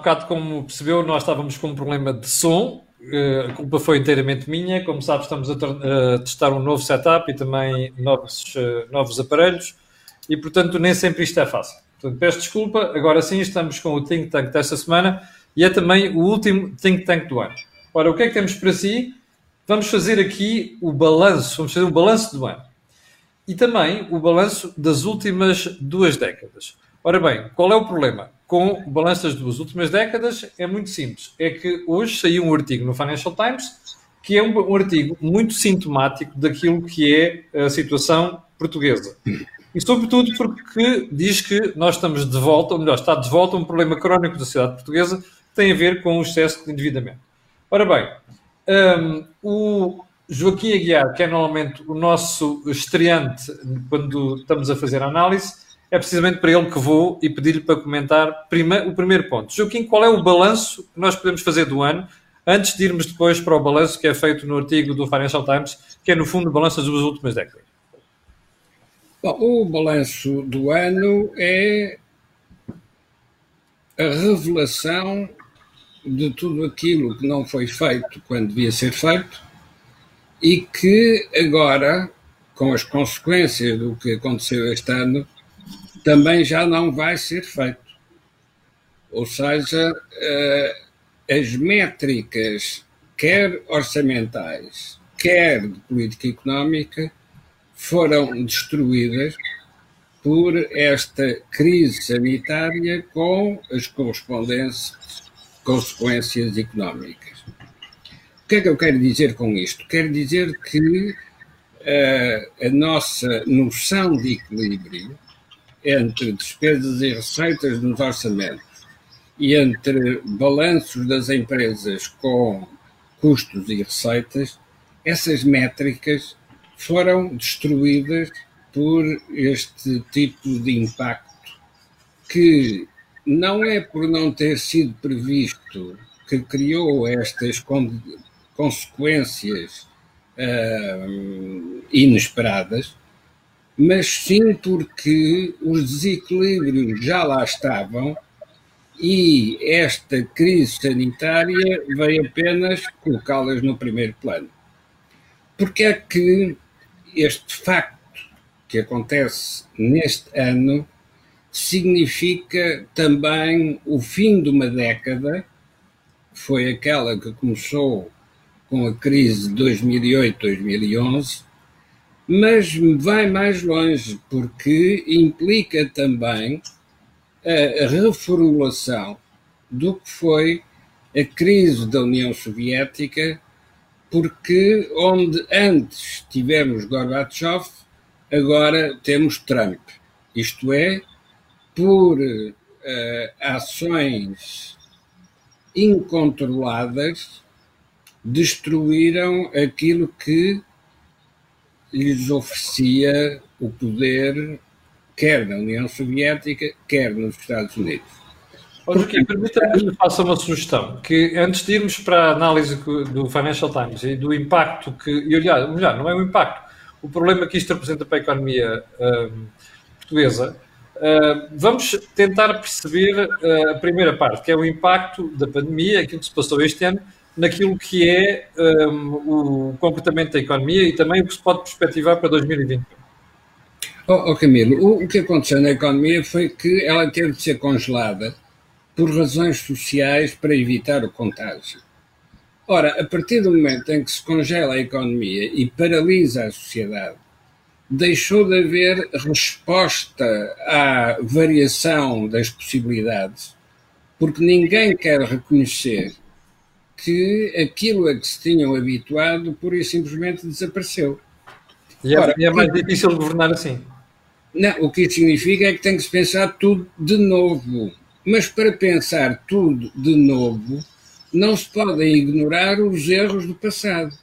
bocado, como percebeu, nós estávamos com um problema de som. Uh, a culpa foi inteiramente minha. Como sabe, estamos a, a testar um novo setup e também novos, uh, novos aparelhos. E, portanto, nem sempre isto é fácil. Portanto, peço desculpa. Agora sim, estamos com o Think Tank desta semana e é também o último Think Tank do ano. Ora, o que é que temos para si? Vamos fazer aqui o balanço, vamos fazer o balanço do ano. E também o balanço das últimas duas décadas. Ora bem, qual é o problema? Com o balanço das últimas décadas é muito simples. É que hoje saiu um artigo no Financial Times que é um, um artigo muito sintomático daquilo que é a situação portuguesa. E sobretudo porque diz que nós estamos de volta, ou melhor, está de volta um problema crónico da sociedade portuguesa que tem a ver com o excesso de endividamento. Ora bem, um, o Joaquim Aguiar, que é normalmente o nosso estreante quando estamos a fazer a análise, é precisamente para ele que vou e pedir-lhe para comentar prima, o primeiro ponto. Joaquim, qual é o balanço que nós podemos fazer do ano, antes de irmos depois para o balanço que é feito no artigo do Financial Times, que é no fundo o balanço das últimas décadas? Bom, o balanço do ano é a revelação de tudo aquilo que não foi feito quando devia ser feito e que agora, com as consequências do que aconteceu este ano, também já não vai ser feito. Ou seja, uh, as métricas, quer orçamentais, quer de política económica, foram destruídas por esta crise sanitária com as correspondentes consequências económicas. O que é que eu quero dizer com isto? Quero dizer que uh, a nossa noção de equilíbrio entre despesas e receitas nos orçamentos e entre balanços das empresas com custos e receitas, essas métricas foram destruídas por este tipo de impacto que não é por não ter sido previsto que criou estas consequências uh, inesperadas, mas sim porque os desequilíbrios já lá estavam e esta crise sanitária veio apenas colocá-las no primeiro plano. Porque é que este facto que acontece neste ano significa também o fim de uma década, foi aquela que começou com a crise de 2008-2011, mas vai mais longe, porque implica também a reformulação do que foi a crise da União Soviética, porque onde antes tivemos Gorbachev, agora temos Trump. Isto é, por uh, ações incontroladas, destruíram aquilo que lhes oferecia o poder, quer na União Soviética, quer nos Estados Unidos. Porque, permita-me que lhe faça uma sugestão, que antes de irmos para a análise do Financial Times e do impacto que, e olhar, melhor, não é o impacto, o problema que isto representa para a economia um, portuguesa, uh, vamos tentar perceber uh, a primeira parte, que é o impacto da pandemia, aquilo que se passou este ano, naquilo que é um, o comportamento da economia e também o que se pode perspectivar para 2021. Oh, oh Camilo, o, o, que aconteceu na economia foi que ela teve de ser congelada por razões sociais para evitar o contágio. Ora, a partir do momento em que se congela a economia e paralisa a sociedade, deixou de haver resposta à variação das possibilidades, porque ninguém quer reconhecer que aquilo a que se tinham habituado pura e simplesmente desapareceu. E é, Ora, é mais difícil governar assim. Não, o que isso significa é que tem que se pensar tudo de novo. Mas para pensar tudo de novo, não se podem ignorar os erros do passado.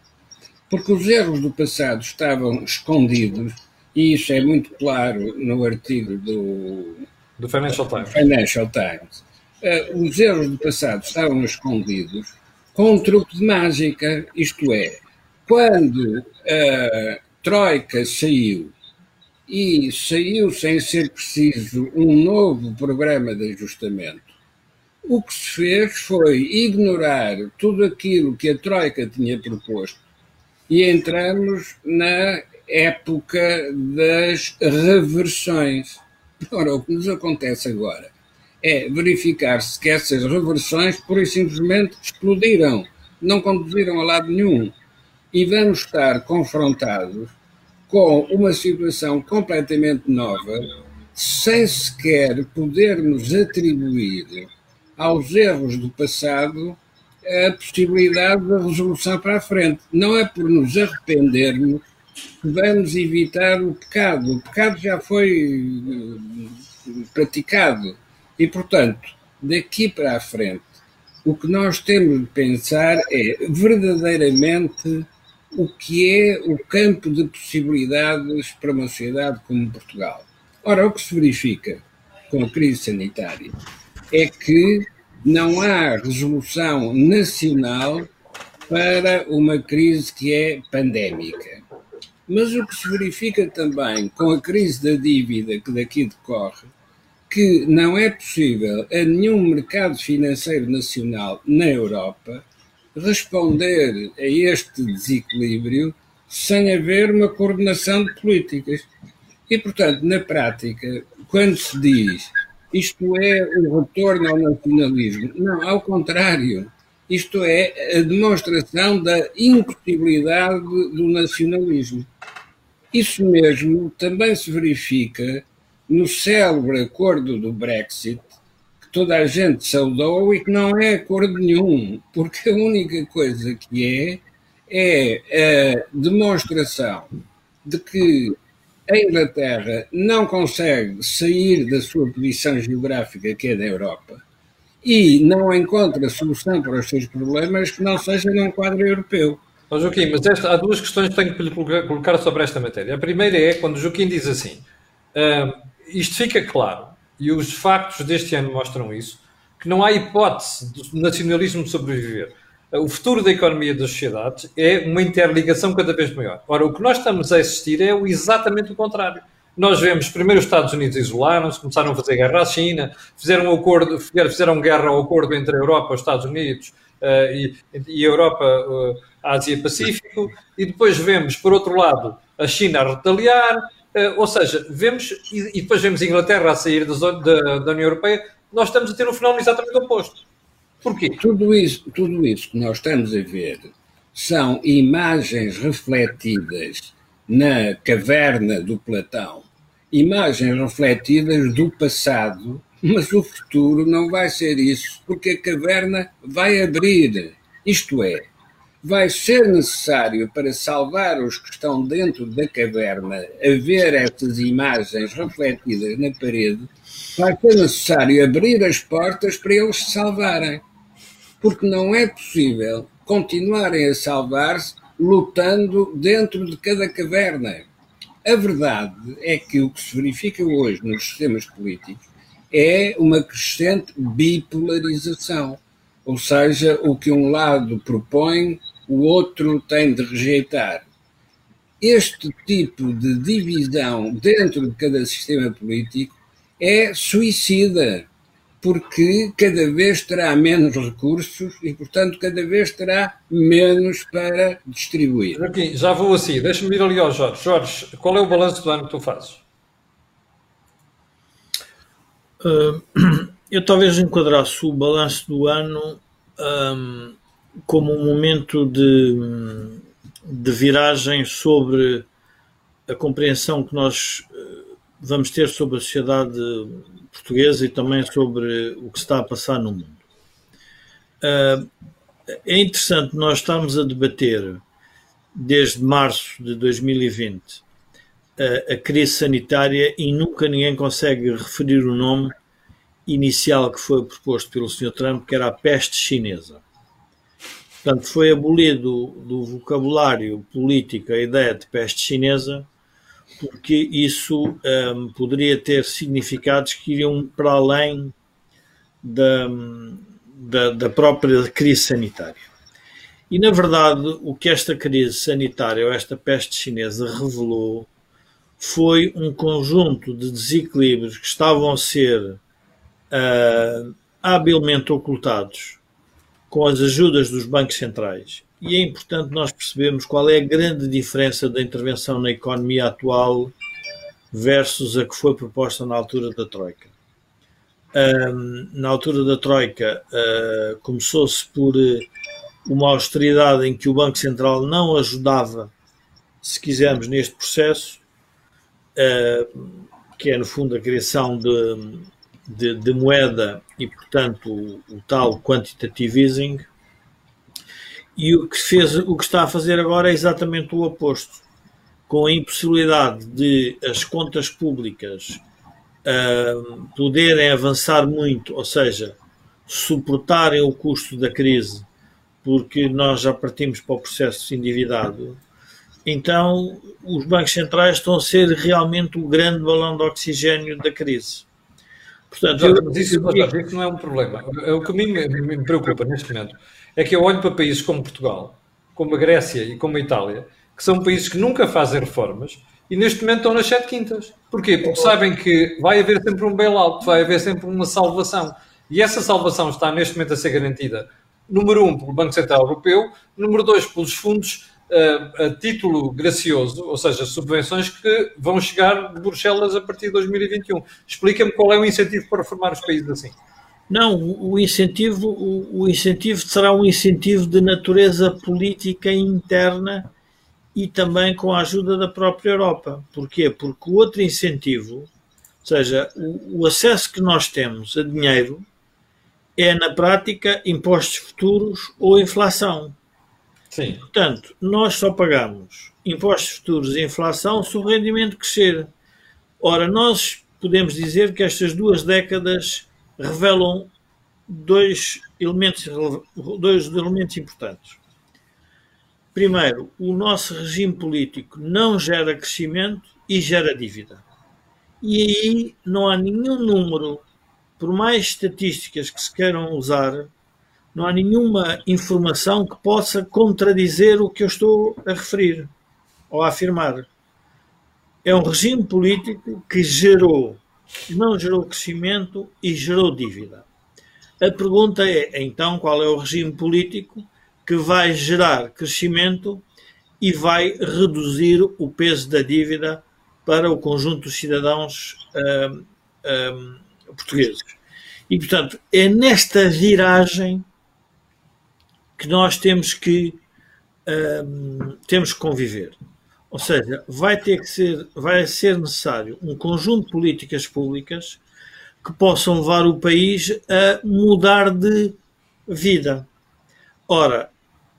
Porque os erros do passado estavam escondidos, e isso é muito claro no artigo do, do Financial Times. Financial Times. Uh, os erros do passado estavam escondidos com um truque de mágica, isto é, quando a Troika saiu e saiu sem ser preciso um novo programa de ajustamento, o que se fez foi ignorar tudo aquilo que a Troika tinha proposto e entramos na época das reversões. Ora, o que nos acontece agora é verificar-se que essas reversões, pura e simplesmente, explodiram, não conduziram a lado nenhum. E vamos estar confrontados com uma situação completamente nova, sem sequer podermos atribuir aos erros do passado a possibilidade da resolução para a frente. Não é por nos arrependermos que vamos evitar o pecado. O pecado já foi eh, praticado. E, portanto, daqui para a frente, o que nós temos de pensar é verdadeiramente o que é o campo de possibilidades para uma sociedade como Portugal. Ora, o que se verifica com a crise sanitária é que não há resolução nacional para uma crise que é pandémica. Mas o que se verifica também com a crise da dívida que daqui decorre, que não é possível a nenhum mercado financeiro nacional na Europa responder a este desequilíbrio sem haver uma coordenação de políticas. E, portanto, na prática, quando se diz isto é o retorno ao nacionalismo. Não, ao contrário. Isto é a demonstração da impossibilidade do nacionalismo. Isso mesmo também se verifica no célebre acordo do Brexit, que toda a gente saudou e que não é acordo nenhum, porque a única coisa que é é a demonstração de que a Inglaterra não consegue sair da sua posição geográfica, que é da Europa, e não encontra solução para os seus problemas que não seja num quadro europeu. Oh, Joaquim, mas esta, há duas questões que tenho que lhe colocar sobre esta matéria. A primeira é quando Joaquim diz assim: uh, isto fica claro, e os factos deste ano mostram isso, que não há hipótese do nacionalismo sobreviver o futuro da economia das sociedades é uma interligação cada vez maior. Ora, o que nós estamos a assistir é exatamente o contrário. Nós vemos primeiro os Estados Unidos isolaram-se, começaram a fazer guerra à China, fizeram, um acordo, fizeram guerra ao acordo entre a Europa, os Estados Unidos uh, e, e, a Europa, uh, Ásia-Pacífico, e depois vemos, por outro lado, a China a retaliar, ou seja, vemos, e, e, depois vemos a Inglaterra a sair da, da, da União Europeia, nós estamos a ter um fenómeno exatamente oposto. Porquê? Tudo isso, tudo isso que nós estamos a ver são imagens refletidas na caverna do Platão, imagens refletidas do passado, mas o futuro não vai ser isso, porque a caverna vai abrir. Isto é, vai ser necessário para salvar os que estão dentro da caverna a ver essas imagens refletidas na parede, vai ser necessário abrir as portas para eles se salvarem porque não é possível continuarem a salvar-se lutando dentro de cada caverna. A verdade é que o que se verifica hoje nos sistemas políticos é uma crescente bipolarização, ou seja, o que um lado propõe, o outro tem de rejeitar. Este tipo de divisão dentro de cada sistema político é suicida porque cada vez terá menos recursos e, portanto, cada vez terá menos para distribuir. Aqui, já vou assim, deixa-me ir ali ao Jorge. Jorge, qual é o balanço do ano que tu fazes? Uh, eu talvez enquadrasse o balanço do ano um, como um momento de, de viragem sobre a compreensão que nós eh, vamos ter sobre a sociedade portuguesa e também sobre o que está a passar no mundo. Uh, é interessante nós estarmos a debater desde março de 2020 uh, a crise sanitária e nunca ninguém consegue referir o nome inicial que foi proposto pelo Sr. Trump, que era a peste chinesa. Portanto, foi abolido do vocabulário político a ideia de peste chinesa porque isso um, poderia ter significados que iriam para além da, da, da, própria crise sanitária. E, na verdade, o que esta crise sanitária, ou esta peste chinesa, revelou foi um conjunto de desequilíbrios que estavam a ser uh, habilmente ocultados com as ajudas dos bancos centrais. E é importante nós percebermos qual é a grande diferença da intervenção na economia atual versus a que foi proposta na altura da Troika. Um, na altura da Troika, uh, começou-se por uh, uma austeridade em que o Banco Central não ajudava, se quisermos, neste processo, uh, que é, no fundo, a criação de, de, de moeda e, portanto, o, o, tal quantitative easing. E o que, fez, o que está a fazer agora é exatamente o oposto. Com a impossibilidade de as contas públicas uh, poderem avançar muito, ou seja, suportarem o custo da crise, porque nós já partimos para o processo endividado, então os bancos centrais estão a ser realmente o grande balão de oxigênio da crise. Portanto, eu... mas isso, isso, não é um problema. É o que a mim me, me preocupa neste momento é que eu olho para países como Portugal, como a Grécia e como a Itália, que são países que nunca fazem reformas e neste momento estão nas sete quintas. Porquê? Porque sabem que vai haver sempre um bailout, vai haver sempre uma salvação. E essa salvação está neste momento a ser garantida, número um, pelo Banco Central Europeu, número dois, pelos fundos a título gracioso, ou seja, subvenções que vão chegar de Bruxelas a partir de 2021. Explica-me qual é o incentivo para reformar os países assim. Não, o incentivo, o, o incentivo será um incentivo de natureza política interna e também com a ajuda da própria Europa. Porquê? Porque o outro incentivo, ou seja, o, o acesso que nós temos a dinheiro é, na prática, impostos futuros ou inflação. Sim. Portanto, nós só pagamos impostos futuros e inflação se o rendimento crescer. Ora, nós podemos dizer que estas duas décadas revelam dois elementos, dois elementos importantes. Primeiro, o nosso regime político não gera crescimento e gera dívida. E aí não há nenhum número, por mais estatísticas que se queiram usar, não há nenhuma informação que possa contradizer o que eu estou a referir ou a afirmar. É um regime político que gerou, não gerou crescimento e gerou dívida. A pergunta é, então, qual é o regime político que vai gerar crescimento e vai reduzir o peso da dívida para o conjunto dos cidadãos hum, hum, portugueses. E, portanto, é nesta viragem que nós temos que hum, temos que conviver. Ou seja, vai ter que ser, vai ser necessário um conjunto de políticas públicas que possam levar o país a mudar de vida. Ora,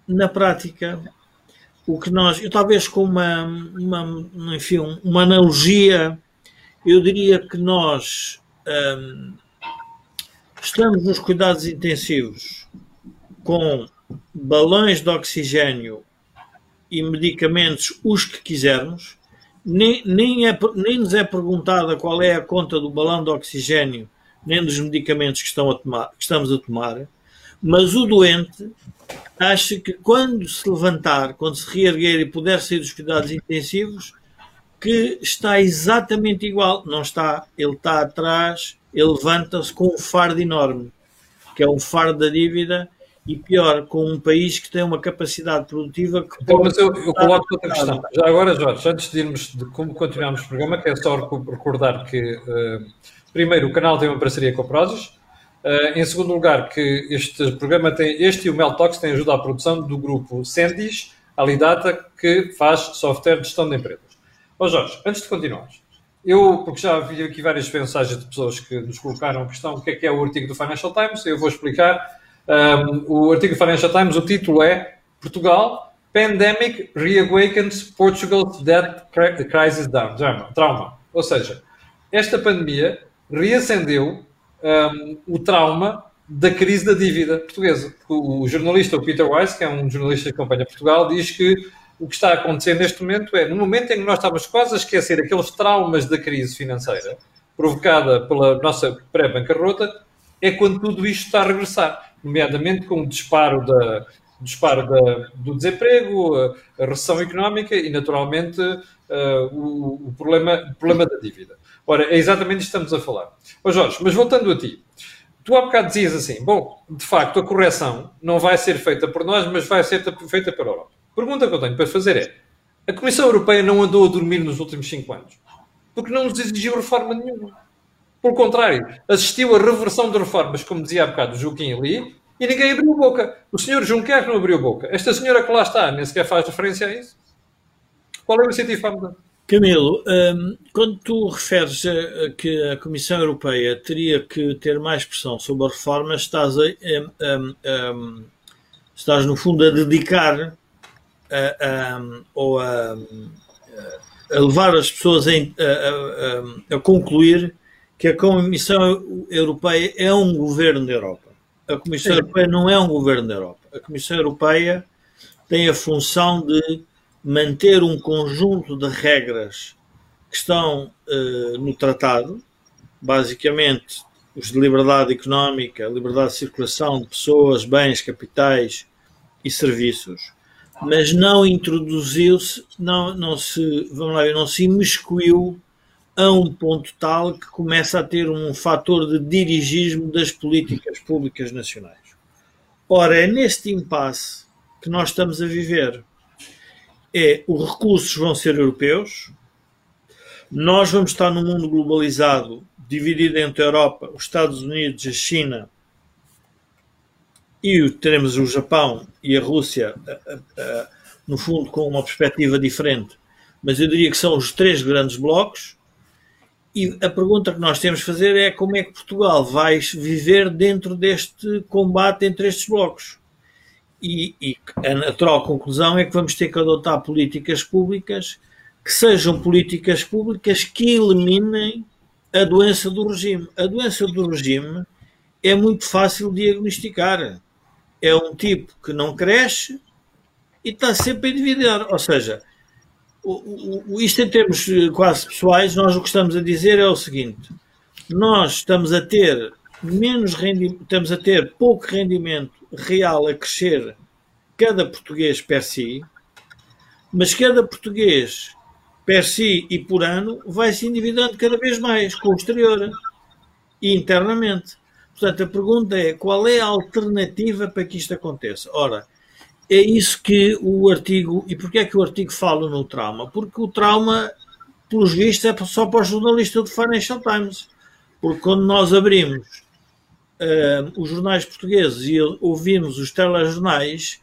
na prática, o que nós, eu talvez com uma, uma enfim, uma analogia, eu diria que nós um, estamos nos cuidados intensivos com balões de oxigênio e medicamentos, os que quisermos, nem, nem, é, nem nos é perguntada qual é a conta do balão de oxigênio, nem dos medicamentos que, estão a tomar, que estamos a tomar, mas o doente acha que quando se levantar, quando se reerguer e puder sair dos cuidados intensivos, que está exatamente igual. Não está, ele está atrás, ele levanta-se com um fardo enorme, que é um fardo da dívida, e pior, com um país que tem uma capacidade produtiva que então, Mas eu, eu coloco outra questão. Já agora, Jorge, antes de irmos de como continuamos o programa, quero só recordar que, uh, primeiro, o canal tem uma parceria com a Prozis, Uh, em segundo lugar, que este programa tem, este e o Meltox têm ajuda à produção do grupo Sendis, Alidata, que faz software de gestão de empresas. Ó oh Jorge, antes de continuarmos, eu, porque já vi aqui várias mensagens de pessoas que nos colocaram a questão o que é que é o artigo do Financial Times, eu vou explicar. Um, o artigo do Financial Times, o título é Portugal, Pandemic Reawakens Portugal's Debt Crisis Down, Trauma. Ou seja, esta pandemia reacendeu um, o trauma da crise da dívida portuguesa. O, o jornalista o Peter Weiss, que é um jornalista que acompanha Portugal, diz que o que está a acontecer neste momento é, no momento em que nós estávamos quase a esquecer aqueles traumas da crise financeira provocada pela nossa pré-bancarrota, é quando tudo isto está a regressar, nomeadamente com o disparo, da, disparo da, do desemprego, a, recessão económica e, naturalmente, uh, o, o, problema, o problema da dívida. Ora, é exatamente isto que estamos a falar. Ó Jorge, mas voltando a ti, tu há bocado dizias assim, bom, de facto a correção não vai ser feita por nós, mas vai ser feita pela Europa. A pergunta que eu tenho para fazer é, a Comissão Europeia não andou a dormir nos últimos cinco anos? Porque não nos exigiu reforma nenhuma. Pelo contrário, assistiu a reversão de reformas, como dizia há bocado o Joaquim ali, e ninguém abriu boca. O senhor Juncker não abriu boca. Esta senhora que lá está nem sequer faz referência a isso. Qual é o incentivo para mudar? Camilo, um, quando tu referes a, que a Comissão Europeia teria que ter mais pressão sobre a reforma, estás, a, um, um, estás no fundo a dedicar ou a, levar as pessoas a, concluir que a Comissão Europeia é um governo da Europa. A Comissão Sim. Europeia não é um governo da Europa. A Comissão Europeia tem a função de manter um conjunto de regras que estão uh, no tratado, basicamente os de liberdade económica, liberdade de circulação de pessoas, bens, capitais e serviços, mas não introduziu-se, não, não se, vamos lá, não se imiscuiu a um ponto tal que começa a ter um fator de dirigismo das políticas públicas nacionais. Ora, é neste impasse que nós estamos a viver. É, os recursos vão ser europeus, nós vamos estar num mundo globalizado, dividido entre a Europa, os Estados Unidos, a China e teremos o Japão e a Rússia, no fundo, com uma perspectiva diferente. Mas eu diria que são os três grandes blocos e a pergunta que nós temos de fazer é como é que Portugal vai viver dentro deste combate entre estes blocos. E, e, a natural conclusão é que vamos ter que adotar políticas públicas que sejam políticas públicas que eliminem a doença do regime. A doença do regime é muito fácil de diagnosticar. É um tipo que não cresce e está sempre a endividar. Ou seja, o, o, isto em termos eh, quase pessoais, nós o que estamos a dizer é o seguinte: nós estamos a ter menos rendimento, estamos a ter pouco rendimento real a crescer cada português per si, mas cada português per si e por ano vai se endividando cada vez mais com o exterior e internamente. Portanto, a pergunta é qual é a alternativa para que isto aconteça? Ora, é isso que o artigo. E porquê é que o artigo fala no trauma? Porque o trauma, pelos vistos, é só para o jornalista do Financial Times. Porque quando nós abrimos uh, os jornais portugueses e ouvimos os telejornais,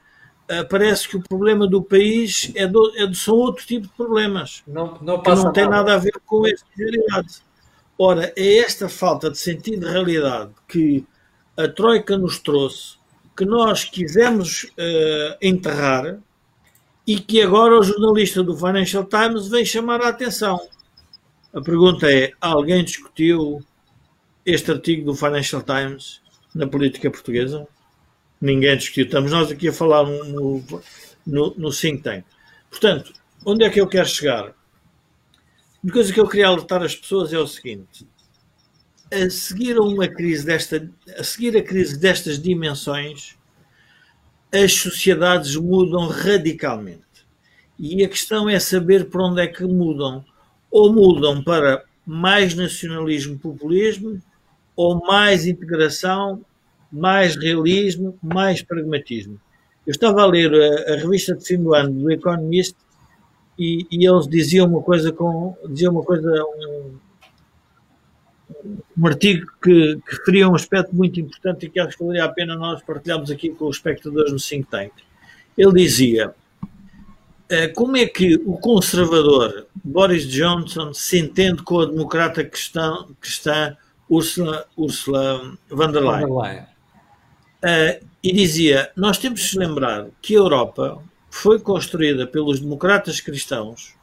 uh, parece que o problema do país é, do, é de, são outro tipo de problemas. Não, não que não tem nada a ver com esta realidade. Ora, é esta falta de sentido de realidade que a Troika nos trouxe que nós quisemos uh, enterrar e que agora o jornalista do Financial Times vem chamar a atenção. A pergunta é: alguém discutiu este artigo do Financial Times na política portuguesa? Ninguém discutiu. Estamos nós aqui a falar no, no, no think tank. Portanto, onde é que eu quero chegar? Uma coisa que eu queria alertar as pessoas é o seguinte: a seguir a uma crise desta, a seguir a crise destas dimensões, as sociedades mudam radicalmente. E a questão é saber para onde é que mudam. Ou mudam para mais nacionalismo, populismo, ou mais integração, mais realismo, mais pragmatismo. Eu estava a ler a, a revista de fim do ano do Economist e, e eles diziam uma coisa com diziam uma coisa um, um artigo que, que referia um aspecto muito importante e que acho que valeria a pena nós partilharmos aqui com os espectadores no think tank. Ele dizia eh, como é que o conservador Boris Johnson se entende com a democrata cristã, cristã Ursula, Ursula von der Leyen. Von der Leyen. Uh, e dizia: Nós temos que lembrar que a Europa foi construída pelos democratas cristãos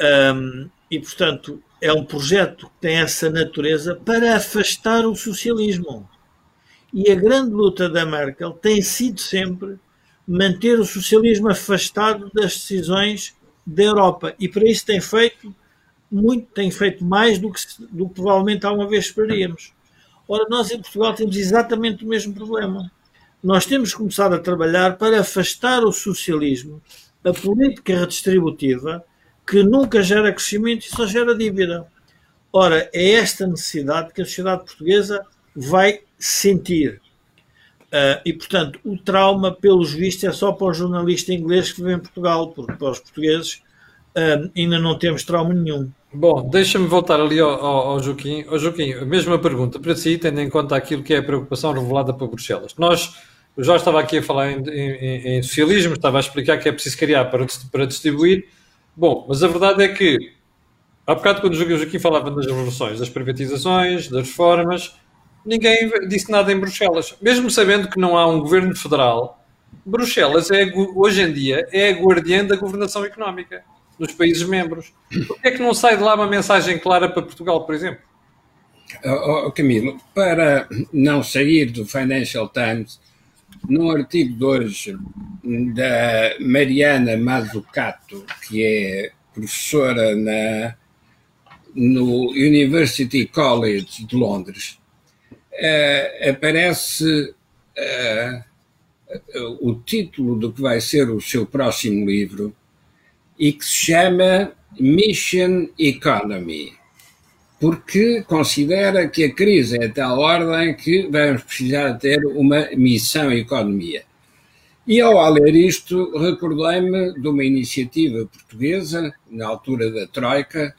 um, ehm, e, portanto, é um projeto que tem essa natureza para afastar o socialismo. E a grande luta da Merkel tem sido sempre manter o socialismo afastado das decisões da Europa. E para isso tem feito muito, tem feito mais do que, do que provavelmente alguma vez esperaríamos. Ora, nós em Portugal temos exatamente o mesmo problema. Nós temos que começar a trabalhar para afastar o socialismo, a política redistributiva, que nunca gera crescimento e só gera dívida. Ora, é esta necessidade que a sociedade portuguesa vai sentir. Uh, e, portanto, o trauma, pelos vistos, é só para o jornalista inglês que vive em Portugal, porque para os portugueses uh, ainda não temos trauma nenhum. Bom, deixa-me voltar ali ao, ao, ao Joaquim. Ao Joaquim, a mesma pergunta para si, tendo em conta aquilo que é a preocupação revelada por Bruxelas. Nós, o Jorge estava aqui a falar em, em, em socialismo, estava a explicar que é preciso criar para, para distribuir. Bom, mas a verdade é que, há bocado, quando o Joaquim falava das revoluções, das privatizações, das reformas, ninguém disse nada em Bruxelas. Mesmo sabendo que não há um governo federal, Bruxelas é, hoje em dia é a guardiã da governação económica dos países membros. Por que é que não sai de lá uma mensagem clara para Portugal, por exemplo? Oh, oh, Camilo, para não sair do Financial Times, num artigo de hoje da Mariana Mazzucato, que é professora na, no University College de Londres, uh, aparece uh, o título do que vai ser o seu próximo livro e que se chama Mission Economy, porque considera que a crise é de tal ordem que vamos precisar ter uma missão economia. E ao ler isto, recordei-me de uma iniciativa portuguesa, na altura da Troika,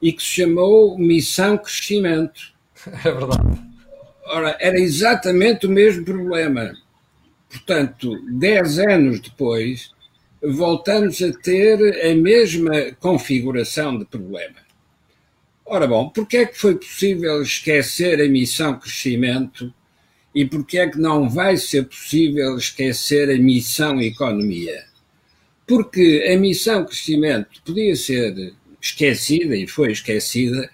e que se chamou Missão Crescimento. É verdade. Ora, era exatamente o mesmo problema. Portanto, dez anos depois, voltamos a ter a mesma configuração de problema. Ora bom, porque é que foi possível esquecer a missão crescimento e porque é que não vai ser possível esquecer a missão economia? Porque a missão crescimento podia ser esquecida e foi esquecida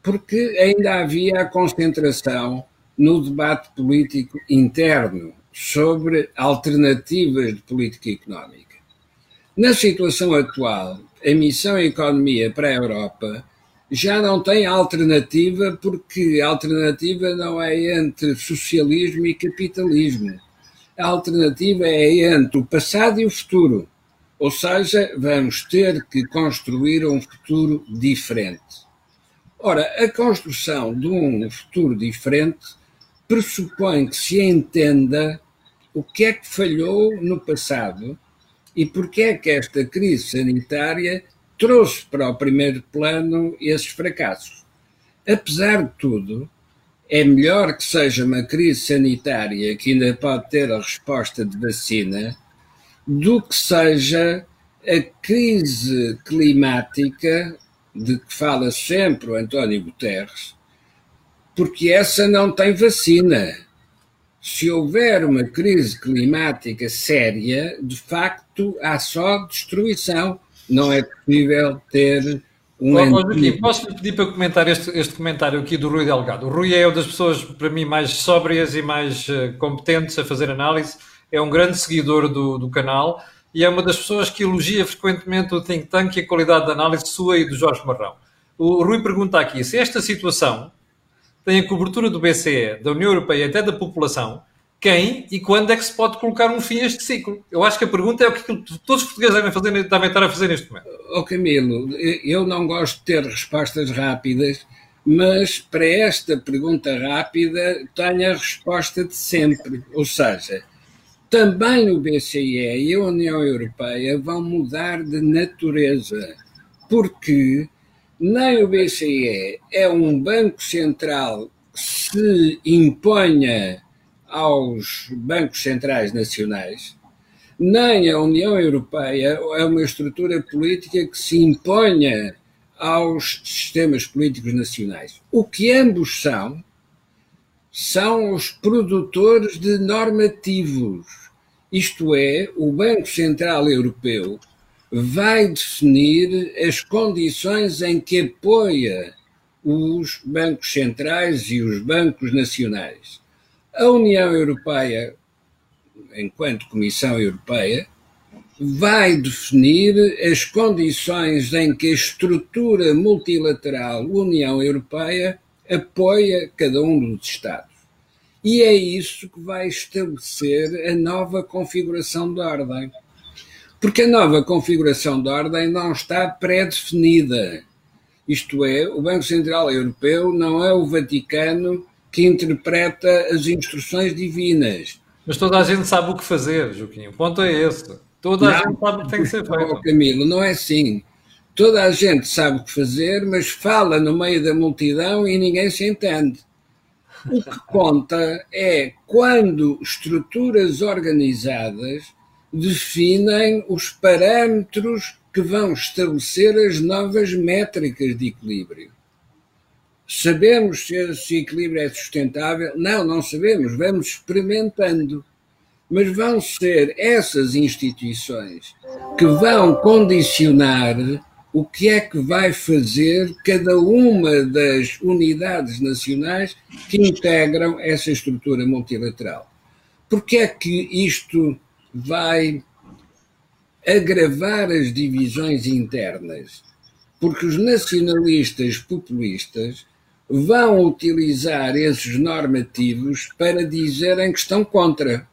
porque ainda havia a concentração no debate político interno sobre alternativas de política económica. Na situação atual, a missão Economia para a Europa já não tem alternativa, porque a alternativa não é entre socialismo e capitalismo. A alternativa é entre o passado e o futuro. Ou seja, vamos ter que construir um futuro diferente. Ora, a construção de um futuro diferente pressupõe que se entenda o que é que falhou no passado e porque é que esta crise sanitária trouxe para o primeiro plano esses fracassos. Apesar de tudo, é melhor que seja uma crise sanitária que ainda pode ter a resposta de vacina do que seja a crise climática de que fala sempre o António Guterres, porque essa não tem vacina se houver uma crise climática séria, de facto há só destruição. Não é possível ter um. aqui, posso lhe pedir para comentar este, este comentário aqui do Rui Delgado? O Rui é uma das pessoas, para mim, mais sóbrias e mais uh, competentes a fazer análise. É um grande seguidor do, do canal e é uma das pessoas que elogia frequentemente o think tank e a qualidade da análise sua e do Jorge Marrão. O Rui pergunta aqui se esta situação tem a cobertura do BCE, da União Europeia e até da população, quem e quando é que se pode colocar um fim a este ciclo? Eu acho que a pergunta é o que todos os portugueses devem, fazer, devem estar a fazer neste momento. Oh Camilo, eu não gosto de ter respostas rápidas, mas para esta pergunta rápida tenho a resposta de sempre. Ou seja, também o BCE e a União Europeia vão mudar de natureza, porque nem o BCE é um banco central que se imponha aos bancos centrais nacionais, nem a União Europeia é uma estrutura política que se imponha aos sistemas políticos nacionais. O que ambos são, são os produtores de normativos. Isto é, o Banco Central Europeu vai definir as condições em que apoia os bancos centrais e os bancos nacionais. A União Europeia, enquanto Comissão Europeia, vai definir as condições em que a estrutura multilateral União Europeia apoia cada um dos Estados. E é isso que vai estabelecer a nova configuração da ordem. Porque a nova configuração da ordem não está pré-definida. Isto é, o Banco Central Europeu não é o Vaticano que interpreta as instruções divinas. Mas toda a gente sabe o que fazer, Joaquim. O ponto é esse. Toda a gente sabe o que tem que ser feito. Oh, Camilo, não é assim. Toda a gente sabe o que fazer, mas fala no meio da multidão e ninguém se entende. O que conta é quando estruturas organizadas definem os parâmetros que vão estabelecer as novas métricas de equilíbrio. Sabemos se esse equilíbrio é sustentável? Não, não sabemos. Vamos experimentando. Mas vão ser essas instituições que vão condicionar o que é que vai fazer cada uma das unidades nacionais que integram essa estrutura multilateral. Porque é que isto vai agravar as divisões internas? Porque os nacionalistas populistas vão utilizar esses normativos para dizerem que estão contra.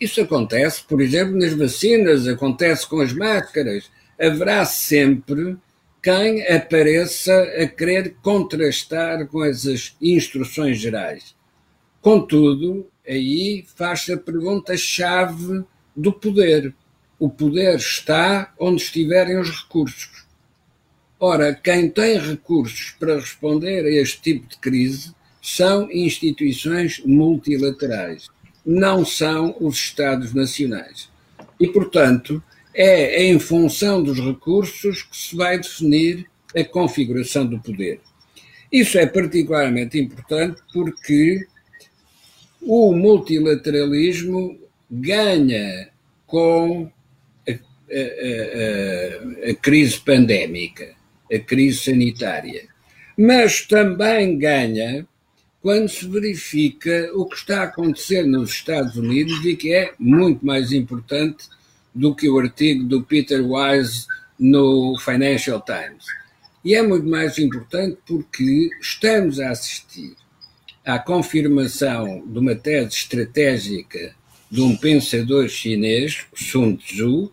Isso acontece, por exemplo, nas vacinas, acontece com as máscaras. Haverá sempre quem apareça a querer contrastar com essas instruções gerais. Contudo, aí faz-se a pergunta-chave do poder. O poder está onde estiverem os recursos. Ora, quem tem recursos para responder a este tipo de crise são instituições multilaterais, não são os Estados nacionais. E, portanto, é em função dos recursos que se vai definir a configuração do poder. Isso é particularmente importante porque o multilateralismo ganha com a, a, a, a crise pandémica a crise sanitária. Mas também ganha quando se verifica o que está a acontecer nos Estados Unidos e que é muito mais importante do que o artigo do Peter Wise no Financial Times. E é muito mais importante porque estamos a assistir à confirmação de uma tese estratégica de um pensador chinês, Sun Tzu,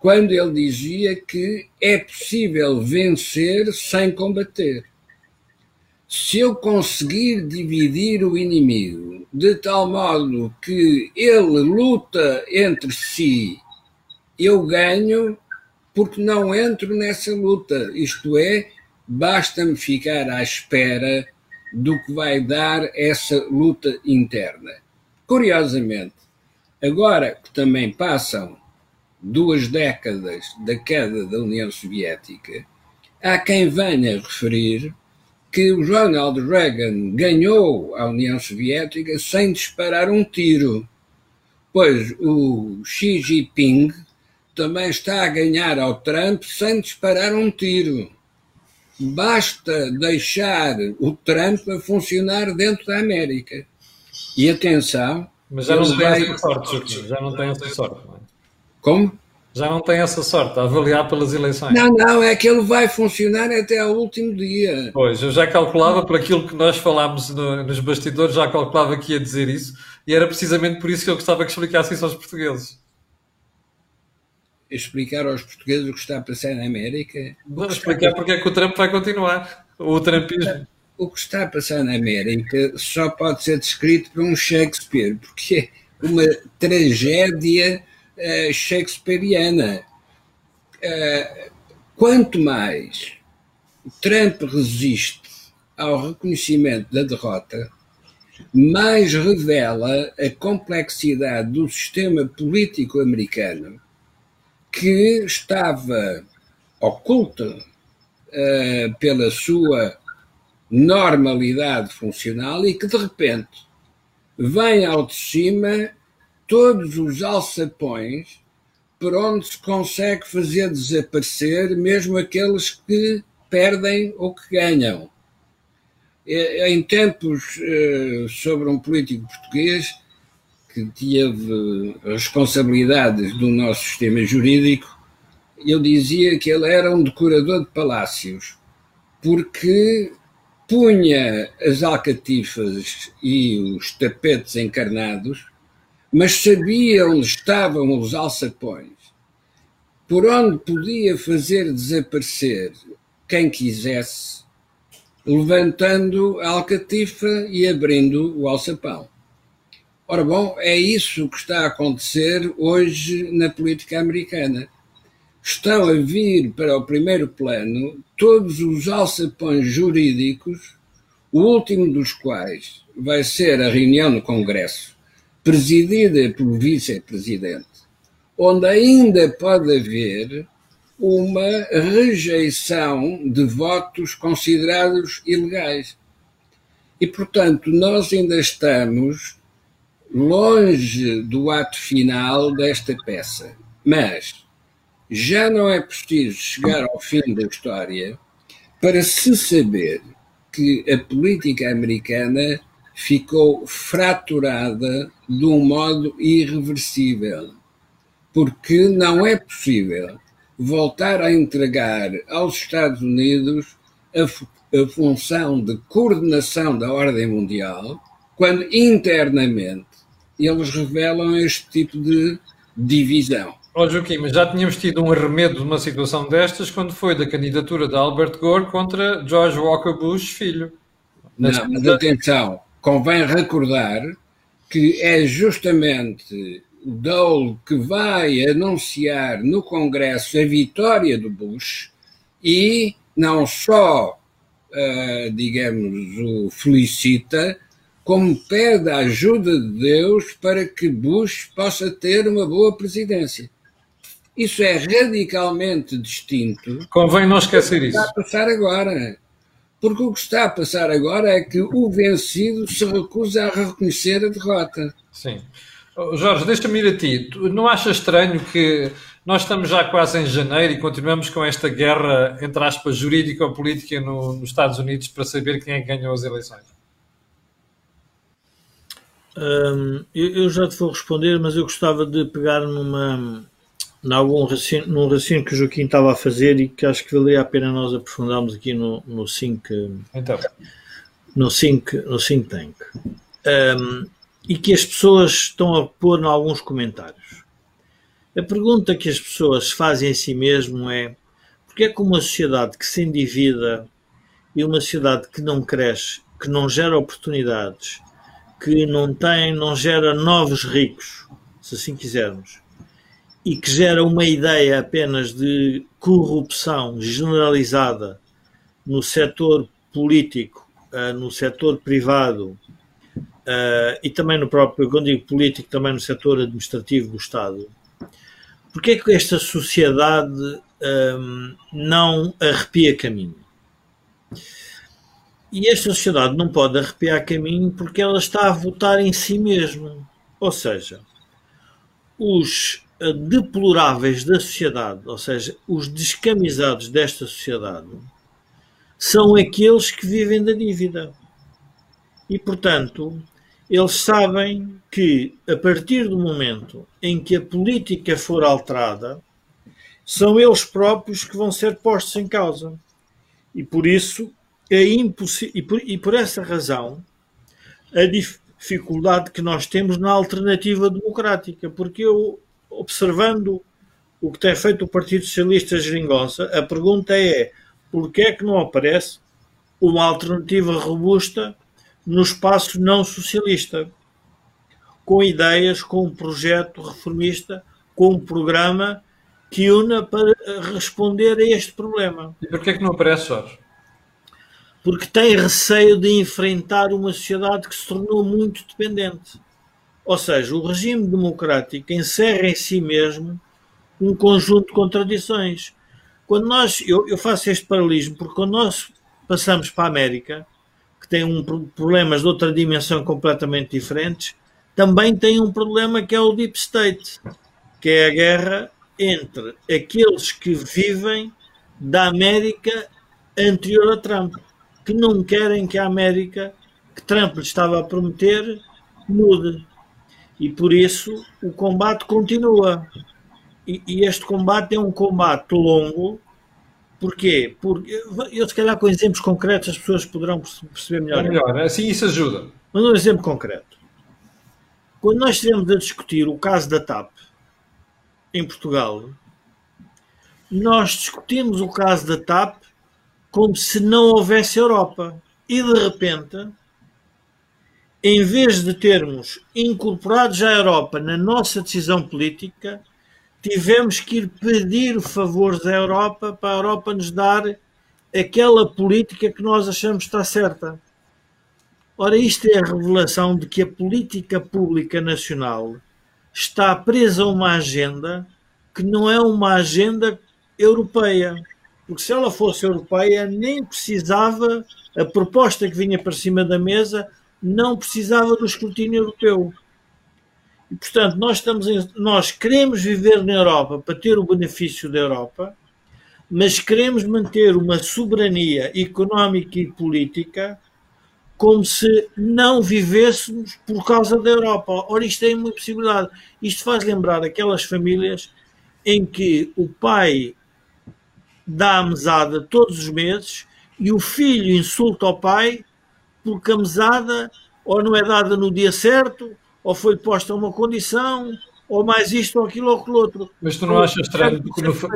quando ele dizia que é possível vencer sem combater. Se eu conseguir dividir o inimigo de tal modo que ele luta entre si, eu ganho porque não entro nessa luta. Isto é, basta-me ficar à espera do que vai dar essa luta interna. Curiosamente, agora que também passam duas décadas da queda da União Soviética, há quem venha referir que o Ronald Reagan ganhou a União Soviética sem disparar um tiro, pois o Xi Jinping também está a ganhar ao Trump sem disparar um tiro. Basta deixar o Trump a funcionar dentro da América. E atenção. Mas já não tem essa sorte, já não tem essa sorte. Como? Já não tem essa sorte, a avaliar pelas eleições. Não, não, é que ele vai funcionar até ao último dia. Pois, eu já calculava, por aquilo que nós falámos no, nos bastidores, já calculava que ia dizer isso, e era precisamente por isso que eu gostava que explicasse isso aos portugueses. Explicar aos portugueses o que está a passar na América? Não, explicar porque é que o Trump vai continuar, o Trumpismo. O que está a passar na América só pode ser descrito por um Shakespeare, porque é uma tragédia uh, shakespeariana. Uh, quanto mais Trump resiste ao reconhecimento da derrota, mais revela a complexidade do sistema político americano que estava oculta uh, pela sua normalidade funcional e que de repente vem ao de cima todos os alçapões por onde se consegue fazer desaparecer mesmo aqueles que perdem ou que ganham. Em tempos eh, sobre um político português que teve responsabilidades do nosso sistema jurídico, eu dizia que ele era um decorador de palácios, porque punha as alcatifas e os tapetes encarnados mas sabia onde estavam os alçapões, por onde podia fazer desaparecer quem quisesse, levantando a alcatifa e abrindo o alçapão. Ora bom, é isso que está a acontecer hoje na política americana. Estão a vir para o primeiro plano todos os alçapões jurídicos, o último dos quais vai ser a reunião no Congresso, presidida pelo vice-presidente, onde ainda pode haver uma rejeição de votos considerados ilegais. E, portanto, nós ainda estamos longe do ato final desta peça. Mas já não é preciso chegar ao fim da história para se saber que a política americana ficou fraturada de um modo irreversível, porque não é possível voltar a entregar aos Estados Unidos a, a função de coordenação da ordem mundial, quando internamente eles revelam este tipo de divisão. Ó oh, Joaquim, mas já tínhamos tido um arremedo de uma situação destas quando foi da candidatura de Albert Gore contra George Walker Bush, filho. Não, mas atenção, convém recordar que é justamente o Dole que vai anunciar no Congresso a vitória do Bush e não só, uh, digamos, o felicita, como pede a ajuda de Deus para que Bush possa ter uma boa presidência. Isso é radicalmente distinto. Convém não esquecer isso. Está a passar agora. Porque o que está a passar agora é que o vencido se recusa a reconhecer a derrota. Sim. Jorge, deixa-me ir a ti. Tu não achas estranho que nós estamos já quase em janeiro e continuamos com esta guerra, entre aspas, jurídica ou política no, nos Estados Unidos para saber quem é que ganhou as eleições? Hum, eu, eu, já te vou responder, mas eu gostava de pegar numa, num, raciocínio, num raciocínio que o Joaquim estava a fazer e que acho que valia a pena nós aprofundarmos aqui no, no Think, então. no think, no think Tank. Um, e que as pessoas estão a pôr em alguns comentários. A pergunta que as pessoas fazem a si mesmo é porque é que uma sociedade que se endivida e uma sociedade que não cresce, que não gera oportunidades, que não tem, não gera novos ricos, se assim quisermos, e que gera uma ideia apenas de corrupção generalizada no setor político, eh, no setor privado eh, e também no próprio, quando digo político, também no setor administrativo do Estado. Porque é que esta sociedade ehm, não arrepia caminho? E esta sociedade não pode arrepiar caminho porque ela está a votar em si mesma. Ou seja, os deploráveis da sociedade, ou seja, os descamisados desta sociedade, são aqueles que vivem da dívida. E, portanto, eles sabem que, a partir do momento em que a política for alterada, são eles próprios que vão ser postos em causa. E por isso é impossível, e por, e por essa razão, a dificuldade que nós temos na alternativa democrática, porque eu, observando o que tem feito o Partido Socialista Geringonça, a pergunta é porquê é que não aparece uma alternativa robusta no espaço não socialista, com ideias, com um projeto reformista, com um programa que una para responder a este problema. E porquê é que não aparece, Jorge? porque tem receio de enfrentar uma sociedade que se tornou muito dependente. Ou seja, o regime democrático encerra em si mesmo um conjunto de contradições. Quando nós, eu, eu faço este paralelismo, porque quando nós passamos para a América, que tem um, problemas de outra dimensão completamente diferentes, também tem um problema que é o Deep State, que é a guerra entre aqueles que vivem da América anterior a Trump que não querem que a América, que Trump lhe estava a prometer, mude. E por isso o combate continua. E, e este combate é um combate longo. Porquê? Porque eu, se calhar, com exemplos concretos, as pessoas poderão perceber melhor. É melhor, assim isso ajuda. Mas um exemplo concreto. Quando nós estivemos a discutir o caso da TAP em Portugal, nós discutimos o caso da TAP como se não houvesse Europa. E de repente, em vez de termos incorporado já a Europa na nossa decisão política, tivemos que ir pedir favores à Europa para a Europa nos dar aquela política que nós achamos que está certa. Ora, isto é a revelação de que a política pública nacional está presa a uma agenda que não é uma agenda europeia. Porque se ela fosse europeia, nem precisava, a proposta que vinha para cima da mesa não precisava do escrutínio europeu. E, portanto, nós, estamos em, nós queremos viver na Europa para ter o benefício da Europa, mas queremos manter uma soberania económica e política como se não vivêssemos por causa da Europa. Ora, isto é uma possibilidade. Isto faz lembrar aquelas famílias em que o pai dá a mesada todos os meses e o filho insulta o pai porque a mesada ou não é dada no dia certo, ou foi posta uma condição, ou mais isto ou aquilo ou aquilo outro. Mas tu não achas estranho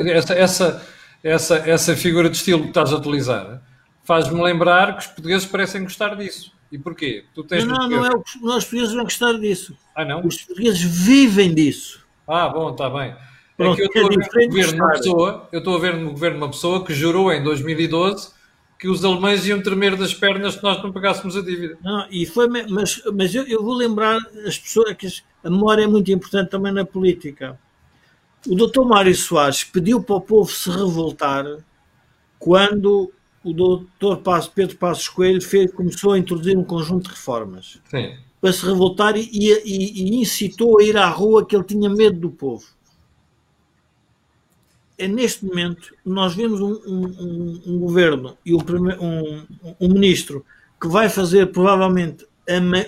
essa, essa, essa, essa figura de estilo que estás a utilizar faz-me lembrar que os portugueses parecem gostar disso. E porquê? Tu tens não, não, não é o que os portugueses vão gostar disso. Ah, não? Os portugueses vivem disso. Ah, bom, está bem. Pronto, é que eu estou, é a ver no governo uma pessoa, eu estou a ver no governo uma pessoa que jurou em 2012 que os alemães iam tremer das pernas se nós não pagássemos a dívida. Não, e foi, mas, mas eu, eu vou lembrar as pessoas que a memória é muito importante também na política. O doutor Mário Soares pediu para o povo se revoltar quando o doutor Pedro Passos Coelho fez, começou a introduzir um conjunto de reformas Sim. para se revoltar e, e, e, incitou a ir à rua que ele tinha medo do povo é neste momento nós vemos um, um, um governo e um, um, ministro que vai fazer provavelmente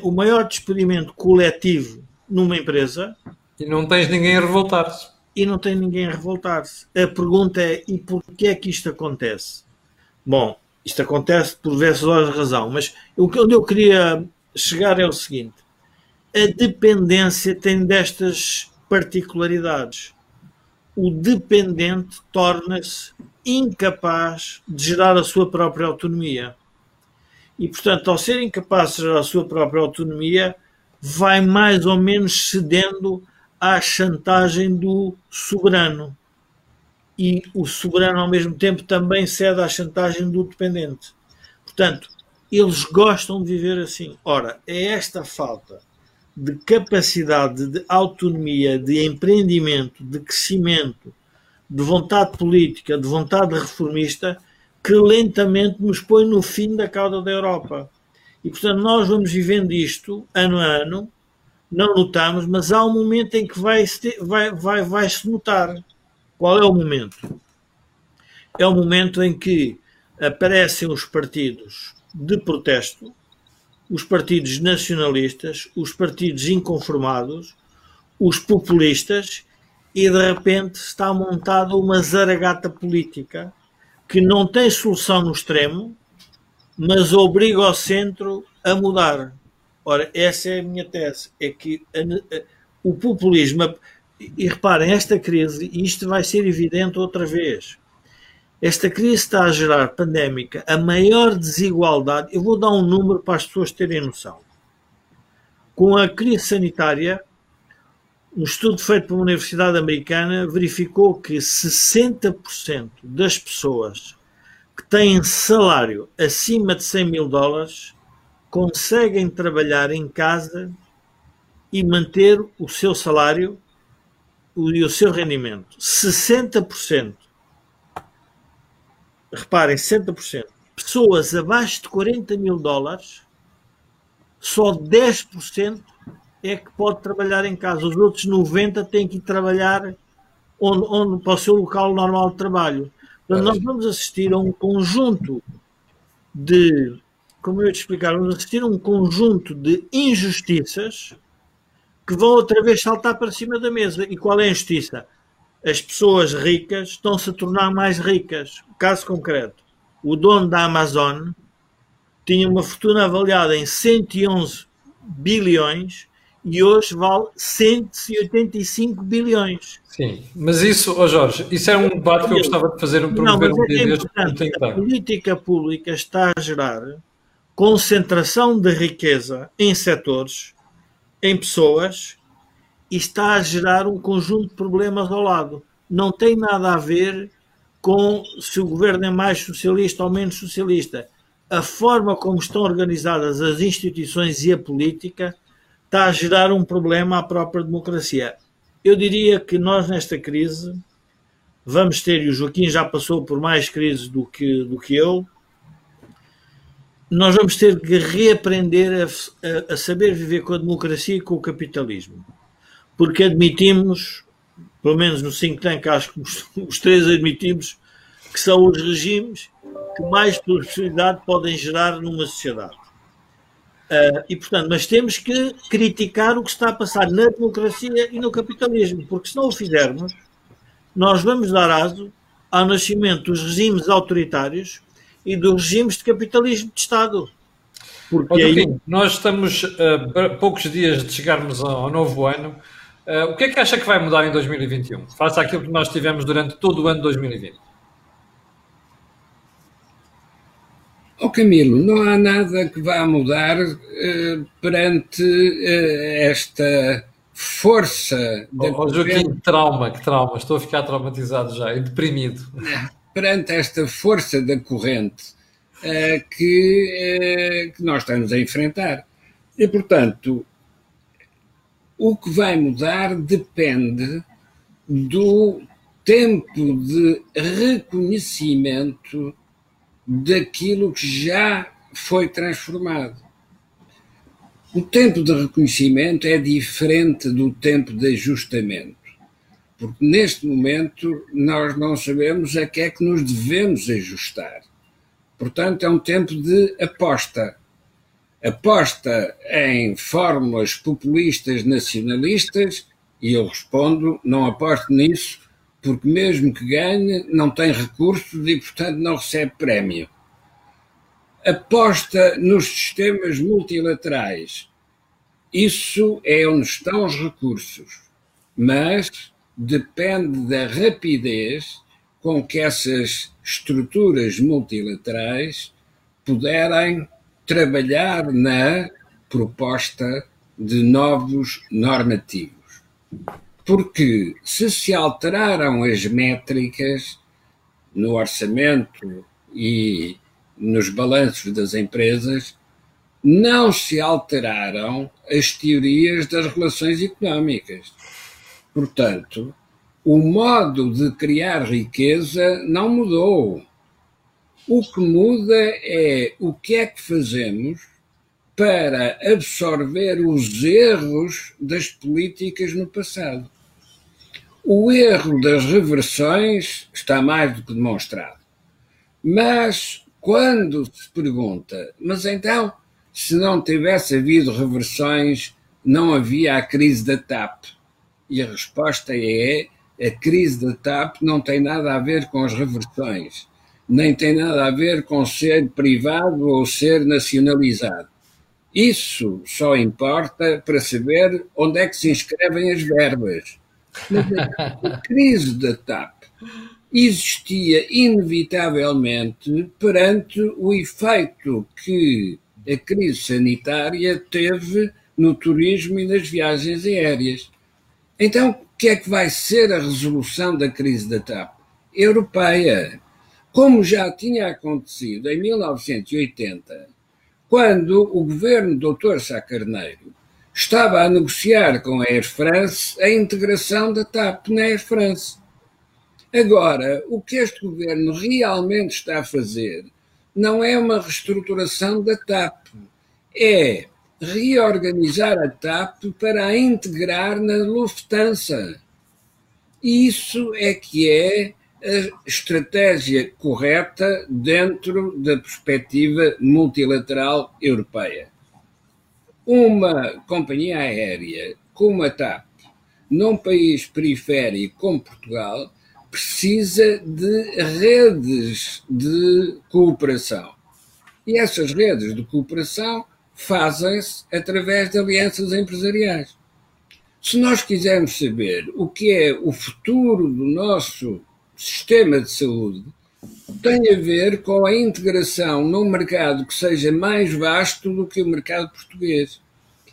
o maior despedimento coletivo numa empresa e não tens ninguém a revoltar-se. E não tem ninguém a revoltar-se. A pergunta é: e porquê é que isto acontece? Bom, isto acontece por diversas horas de razão, mas onde eu queria chegar é o seguinte: a dependência tem destas particularidades o dependente torna-se incapaz de gerar a sua própria autonomia. E, portanto, ao ser incapaz de gerar a sua própria autonomia, vai mais ou menos cedendo à chantagem do soberano. E o soberano, ao mesmo tempo, também cede à chantagem do dependente. Portanto, eles gostam de viver assim. Ora, é esta falta de capacidade de autonomia, de empreendimento, de crescimento, de vontade política, de vontade reformista, que lentamente nos põe no fim da cauda da Europa. E, portanto, nós vamos vivendo isto ano a ano, não notamos, mas há um momento em que vai, vai, vai, vai se notar. Qual é o momento? É o momento em que aparecem os partidos de protesto, os partidos nacionalistas, os partidos inconformados, os populistas e de repente está montada uma zaragata política que não tem solução no extremo, mas obriga o centro a mudar. Ora, essa é a minha tese, é que a, a, o populismo, e reparem, esta crise, e isto vai ser evidente outra vez, esta crise está a gerar pandémica a maior desigualdade. Eu vou dar um número para as pessoas terem noção. Com a crise sanitária, um estudo feito pela Universidade Americana verificou que 60% das pessoas que têm salário acima de 100 mil dólares conseguem trabalhar em casa e manter o seu salário e o seu rendimento. 60% reparem, 60%, pessoas abaixo de 40 mil dólares, só 10% é que pode trabalhar em casa. Os outros 90% têm que ir trabalhar onde, onde, para o seu local normal de trabalho. Portanto, nós vamos assistir a um conjunto de, como eu ia te explicar, vamos assistir a um conjunto de injustiças que vão outra vez saltar para cima da mesa. E qual é a injustiça? As pessoas ricas estão-se a tornar mais ricas. Caso concreto, o dono da Amazon tinha uma fortuna avaliada em 111 bilhões e hoje vale 185 bilhões. Sim, mas isso, oh Jorge, isso é um debate que eu gostava de fazer um Não, mas é, é importante. A política pública está a gerar concentração de riqueza em setores, em pessoas, e está a gerar um conjunto de problemas ao lado. Não tem nada a ver com se o governo é mais socialista ou menos socialista. A forma como estão organizadas as instituições e a política está a gerar um problema à própria democracia. Eu diria que nós, nesta crise, vamos ter, e o Joaquim já passou por mais crises do que, do que eu, nós vamos ter que reaprender a, a, a saber viver com a democracia e com o capitalismo. Porque admitimos, pelo menos no think tank, acho que os, os três admitimos, que são os regimes que mais prosperidade podem gerar numa sociedade. Uh, e, portanto, mas temos que criticar o que está a passar na democracia e no capitalismo, porque se não o fizermos, nós vamos dar aso ao nascimento dos regimes autoritários e dos regimes de capitalismo de Estado. Porque aí... nós estamos a uh, poucos dias de chegarmos ao novo ano. Uh, o que é que acha que vai mudar em 2021? Face àquilo que nós tivemos durante todo o ano de 2020? Oh Camilo, não há nada que vá mudar uh, perante uh, esta força da oh, Joaquim, que trauma, que trauma, estou a ficar traumatizado já e deprimido. Perante esta força da corrente que, que nós estamos a enfrentar. E, portanto, o que vai mudar depende do tempo de reconhecimento daquilo que já foi transformado. O tempo de reconhecimento é diferente do tempo de ajustamento, porque neste momento nós não sabemos a que é que nos devemos ajustar. Portanto, é um tempo de aposta. Aposta em fórmulas populistas nacionalistas, e eu respondo: não aposto nisso, porque mesmo que ganhe, não tem recursos e, portanto, não recebe prémio. Aposta nos sistemas multilaterais. Isso é onde estão os recursos, mas depende da rapidez com que essas estruturas multilaterais puderem trabalhar na proposta de novos normativos. Porque se se alteraram as métricas no orçamento e nos balanços das empresas, não se alteraram as teorias das relações económicas. Portanto, o modo de criar riqueza não mudou. O que muda é o que é que fazemos para absorver os erros das políticas no passado. O erro das reversões está mais do que demonstrado. Mas quando se pergunta, mas então, se não tivesse havido reversões, não havia a crise da TAP? E a resposta é: a crise da TAP não tem nada a ver com as reversões, nem tem nada a ver com ser privado ou ser nacionalizado. Isso só importa para saber onde é que se inscrevem as verbas. Mas a crise da TAP existia inevitavelmente perante o efeito que a crise sanitária teve no turismo e nas viagens aéreas. Então, o que é que vai ser a resolução da crise da TAP? Europeia. Como já tinha acontecido em 1980, quando o governo do Dr. Sá Carneiro estava a negociar com a Air France a integração da TAP na Air France. Agora, o que este governo realmente está a fazer não é uma reestruturação da TAP, é reorganizar a TAP para a integrar na Lufthansa. Isso é que é a estratégia correta dentro da perspectiva multilateral europeia. Uma companhia aérea como a TAP, num país periférico como Portugal, precisa de redes de cooperação. E essas redes de cooperação fazem-se através de alianças empresariais. Se nós quisermos saber o que é o futuro do nosso sistema de saúde, tem a ver com a integração num mercado que seja mais vasto do que o mercado português.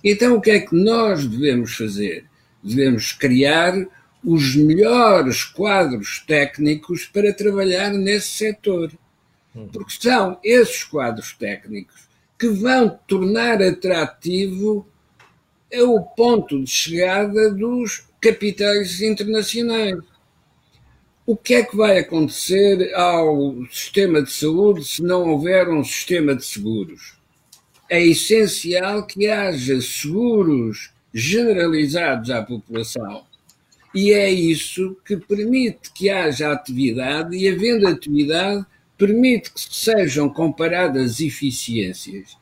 Então, o que é que nós devemos fazer? Devemos criar os melhores quadros técnicos para trabalhar nesse setor. Porque são esses quadros técnicos que vão tornar atrativo o ponto de chegada dos capitais internacionais. O que é que vai acontecer ao sistema de saúde se não houver um sistema de seguros? É essencial que haja seguros generalizados à população. E é isso que permite que haja atividade, e havendo atividade, permite que sejam comparadas eficiências.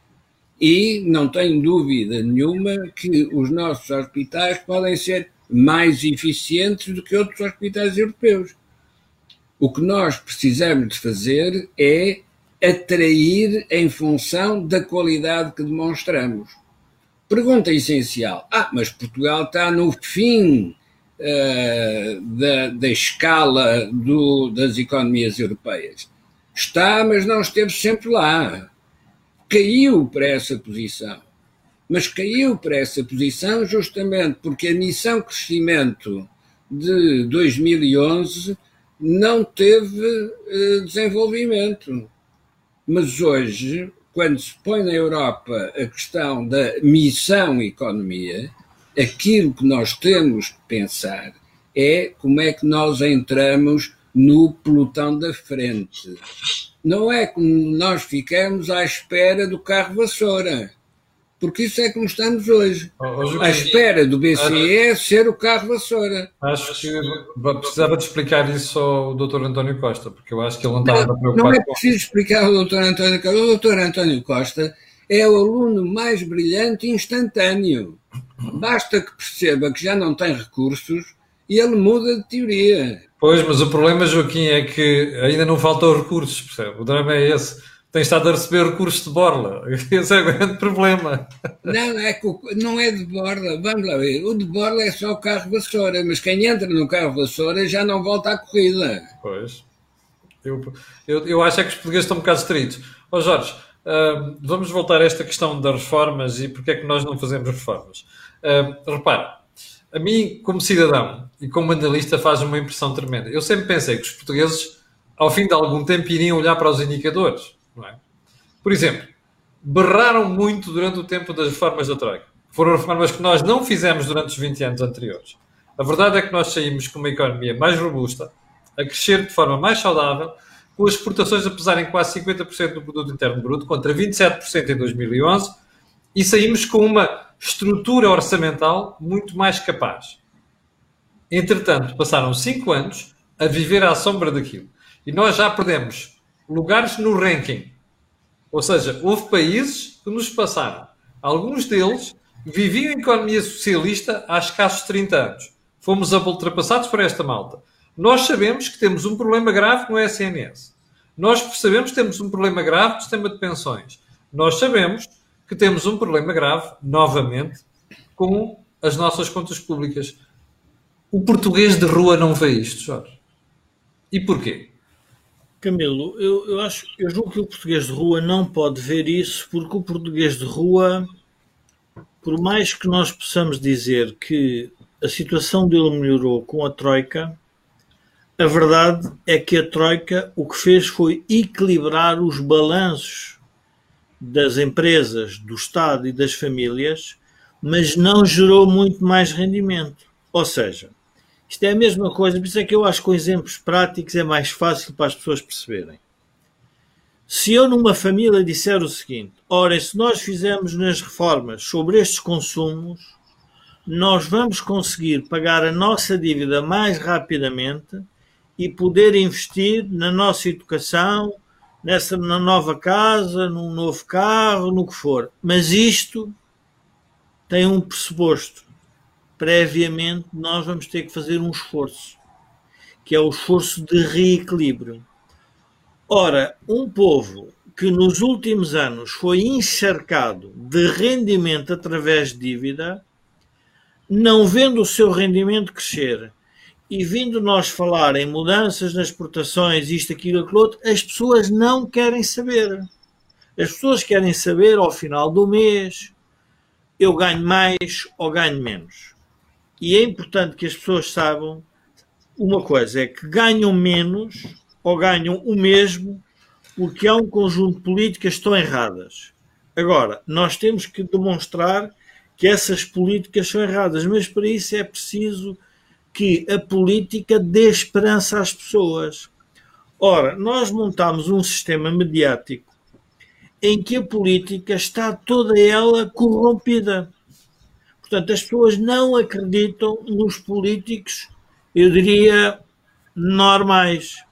E não tenho dúvida nenhuma que os nossos hospitais podem ser mais eficientes do que outros hospitais europeus. O que nós precisamos de fazer é atrair em função da qualidade que demonstramos. Pergunta essencial: ah, mas Portugal está no fim uh, da, da escala do, das economias europeias. Está, mas não esteve sempre lá. Caiu para essa posição. Mas caiu para essa posição justamente porque a missão crescimento de 2011 não teve uh, desenvolvimento. Mas hoje, quando se põe na Europa a questão da missão economia, aquilo que nós temos que pensar é como é que nós entramos no pelotão da frente. Não é como nós ficamos à espera do carro vassoura porque isso é como estamos hoje. hoje à espera do BCE ser o carro vassoura. Acho que precisava de explicar isso ao Dr. António Costa, porque eu acho que ele não estava preocupado. Não é preciso explicar ao Dr. António Costa. O Dr. António Costa é o aluno mais brilhante instantâneo. Basta que perceba que já não tem recursos e ele muda de teoria. Pois, mas o problema, Joaquim, é que ainda não faltam recursos, percebe? O drama é esse tem estado a receber recursos de borla. Esse é o grande problema. Não, é que não é de borla. Vamos lá ver. O de borla é só o carro vassoura, mas quem entra no carro vassoura já não volta à corrida. Pois. Eu, eu, eu acho é que os portugueses estão um bocado estritos. Ó oh, Jorge, uh, vamos voltar a esta questão das reformas e porque é que nós não fazemos reformas. Uh, repara, a mim, como cidadão e como analista, faz uma impressão tremenda. Eu sempre pensei que os portugueses, ao fim de algum tempo, iriam olhar para os indicadores é? Por exemplo, berraram muito durante o tempo das reformas da Troika. Foram reformas que nós não fizemos durante os 20 anos anteriores. A verdade é que nós saímos com uma economia mais robusta, a crescer de forma mais saudável, com as exportações a pesarem quase 50% do produto interno bruto, contra 27% em 2011, e saímos com uma estrutura orçamental muito mais capaz. Entretanto, passaram 5 anos a viver à sombra daquilo. E nós já perdemos lugares no ranking. Ou seja, houve países que nos passaram. Alguns deles viviam em economia socialista há escassos 30 anos. Fomos ultrapassados por esta malta. Nós sabemos que temos um problema grave no SNS. Nós sabemos que temos um problema grave no sistema de pensões. Nós sabemos que temos um problema grave, novamente, com as nossas contas públicas. O português de rua não vê isto, Jorge. E porquê? Camilo, eu, eu acho, eu julgo que o português de rua não pode ver isso, porque o português de rua, por mais que nós possamos dizer que a situação dele melhorou com a Troika, a verdade é que a Troika o que fez foi equilibrar os balanços das empresas, do Estado e das famílias, mas não gerou muito mais rendimento. Ou seja, isto é a mesma coisa, por isso é que eu acho que com exemplos práticos é mais fácil para as pessoas perceberem. Se eu numa família disser o seguinte, ora, se nós fizermos nas reformas sobre estes consumos, nós vamos conseguir pagar a nossa dívida mais rapidamente e poder investir na nossa educação, nessa na nova casa, num novo carro, no que for. Mas isto tem um pressuposto previamente nós vamos ter que fazer um esforço, que é o esforço de reequilíbrio. Ora, um povo que nos últimos anos foi encharcado de rendimento através de dívida, não vendo o seu rendimento crescer e vindo nós falar em mudanças nas exportações, isto, aquilo, aquilo outro, as pessoas não querem saber. As pessoas querem saber ao final do mês eu ganho mais ou ganho menos. E é importante que as pessoas saibam uma coisa: é que ganham menos ou ganham o mesmo porque há um conjunto de políticas que estão erradas. Agora, nós temos que demonstrar que essas políticas são erradas, mas para isso é preciso que a política dê esperança às pessoas. Ora, nós montamos um sistema mediático em que a política está toda ela corrompida. Portanto, as pessoas não acreditam nos políticos, eu diria, normais.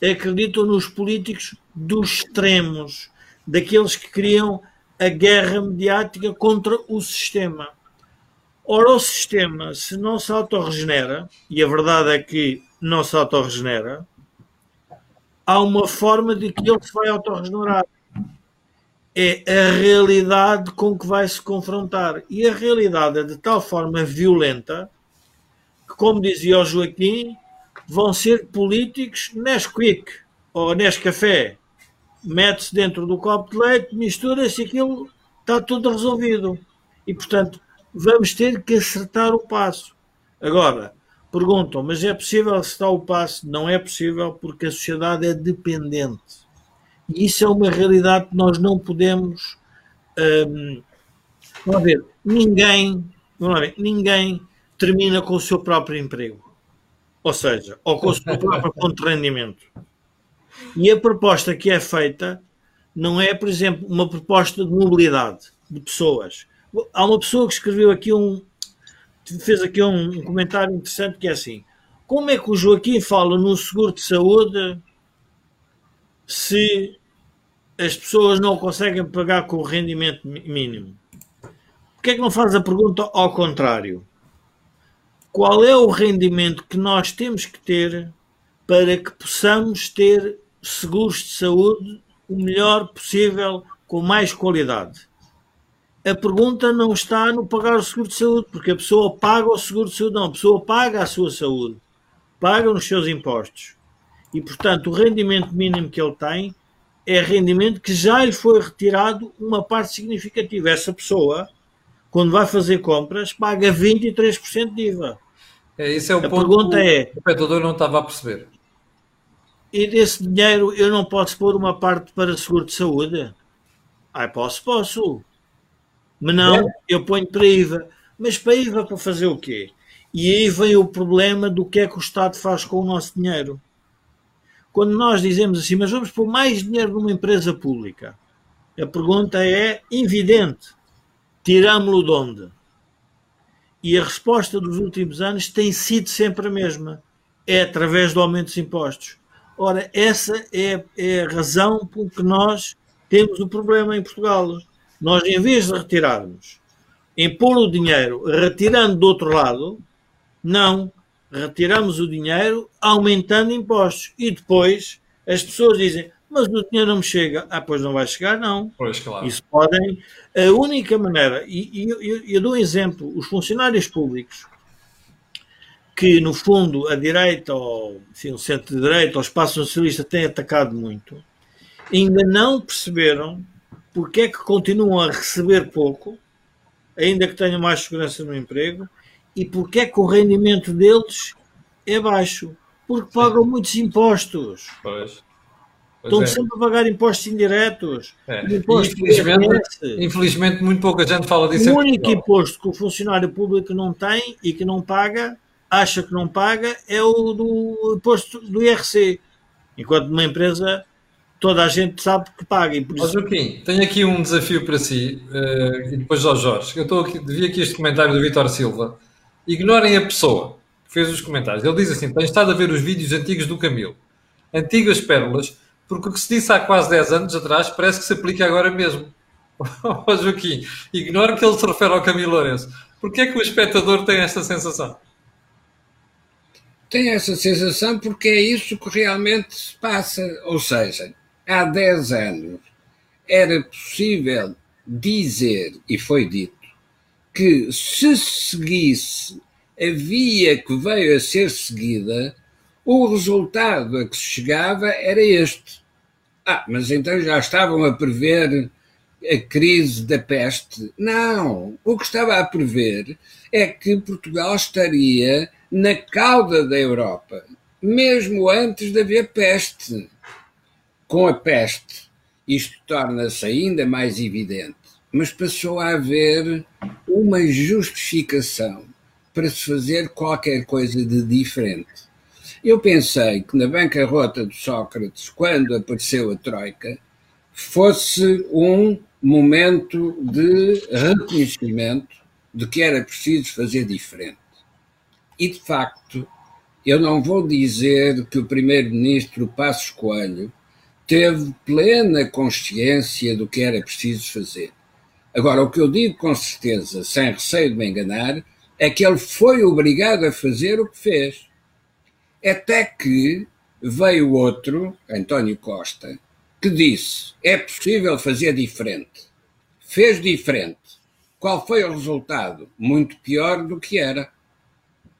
Acreditam nos políticos dos extremos, daqueles que criam a guerra mediática contra o sistema. Ora, o sistema, se não se autorregenera, e a verdade é que não se autorregenera, há uma forma de que ele se vai autorregenerar. É a realidade com que vai se confrontar. E a realidade é de tal forma violenta que, como dizia o Joaquim, vão ser políticos Nesquik ou Nescafé mete-se dentro do copo de leite, mistura-se aquilo, está tudo resolvido. E, portanto, vamos ter que acertar o passo. Agora, perguntam, mas é possível acertar o passo? Não é possível porque a sociedade é dependente. E isso é uma realidade que nós não podemos. Hum, vamos ver, ninguém, vamos ver, ninguém termina com o seu próprio emprego. Ou seja, ou com o seu próprio ponto de rendimento. E a proposta que é feita não é, por exemplo, uma proposta de mobilidade de pessoas. Há uma pessoa que escreveu aqui um. fez aqui um, comentário interessante que é assim: como é que o Joaquim fala no seguro de saúde se as pessoas não conseguem pagar com o rendimento mínimo? Porquê é que não faz a pergunta ao contrário? Qual é o rendimento que nós temos que ter para que possamos ter seguros de saúde o melhor possível, com mais qualidade. A pergunta não está no pagar o seguro de saúde, porque a pessoa paga o seguro de saúde, não, a pessoa paga a sua saúde, paga nos seus impostos. E, portanto, o rendimento mínimo que ele tem é rendimento que já lhe foi retirado uma parte significativa. Essa pessoa, quando vai fazer compras, paga 23% de IVA. É, esse é o a ponto pergunta que o é, espectador não estava a perceber e desse dinheiro eu não posso pôr uma parte para seguro de saúde? Ah, posso, posso. Mas não, é. eu ponho para IVA. Mas para IVA para fazer o quê? E aí vem o problema do que é que o Estado faz com o nosso dinheiro. Quando nós dizemos assim, mas vamos pôr mais dinheiro numa empresa pública, a pergunta é evidente: tiramos-lo de onde? E a resposta dos últimos anos tem sido sempre a mesma: é através do aumento dos impostos. Ora, essa é, é a razão por que nós temos o problema em Portugal. Nós, em vez de retirarmos, em pôr o dinheiro retirando do outro lado, não. Retiramos o dinheiro aumentando impostos. E depois as pessoas dizem: Mas o dinheiro não me chega. Ah, pois não vai chegar, não. Pois, claro. Isso podem. A única maneira, e, e eu, eu dou um exemplo: os funcionários públicos que, no fundo, a direita, ou enfim, o centro-direita, ou o espaço socialista têm atacado muito, ainda não perceberam porque é que continuam a receber pouco, ainda que tenham mais segurança no emprego, e porque é que o rendimento deles é baixo. Porque pagam muitos impostos. Pois. Pois Estão é. sempre a pagar impostos indiretos. É. Infelizmente, infelizmente, muito pouca gente fala disso. O único imposto que o funcionário público não tem e que não paga acha que não paga é o do imposto do IRC. Enquanto numa empresa toda a gente sabe que paga. E por isso... Joaquim, tenho aqui um desafio para si uh, e depois ao Jorge. Eu estou aqui, vi aqui este comentário do Vitor Silva. Ignorem a pessoa que fez os comentários. Ele diz assim: tem estado a ver os vídeos antigos do Camilo. Antigas pérolas, porque o que se disse há quase 10 anos atrás parece que se aplica agora mesmo. oh, Joaquim, ignore que ele se refere ao Camilo Lourenço. Porquê é que o espectador tem esta sensação? Tem essa sensação porque é isso que realmente se passa. Ou seja, há 10 anos era possível dizer, e foi dito, que se seguisse a via que veio a ser seguida, o resultado a que se chegava era este. Ah, mas então já estavam a prever a crise da peste. Não. O que estava a prever é que Portugal estaria na cauda da Europa, mesmo antes de haver peste. Com a peste, isto torna-se ainda mais evidente, mas passou a haver uma justificação para se fazer qualquer coisa de diferente. Eu pensei que na bancarrota de Sócrates, quando apareceu a Troika, fosse um momento de reconhecimento de que era preciso fazer diferente. E, de facto, eu não vou dizer que o primeiro-ministro Passos Coelho teve plena consciência do que era preciso fazer. Agora, o que eu digo com certeza, sem receio de me enganar, é que ele foi obrigado a fazer o que fez. Até que veio outro, António Costa, que disse: é possível fazer diferente. Fez diferente. Qual foi o resultado? Muito pior do que era.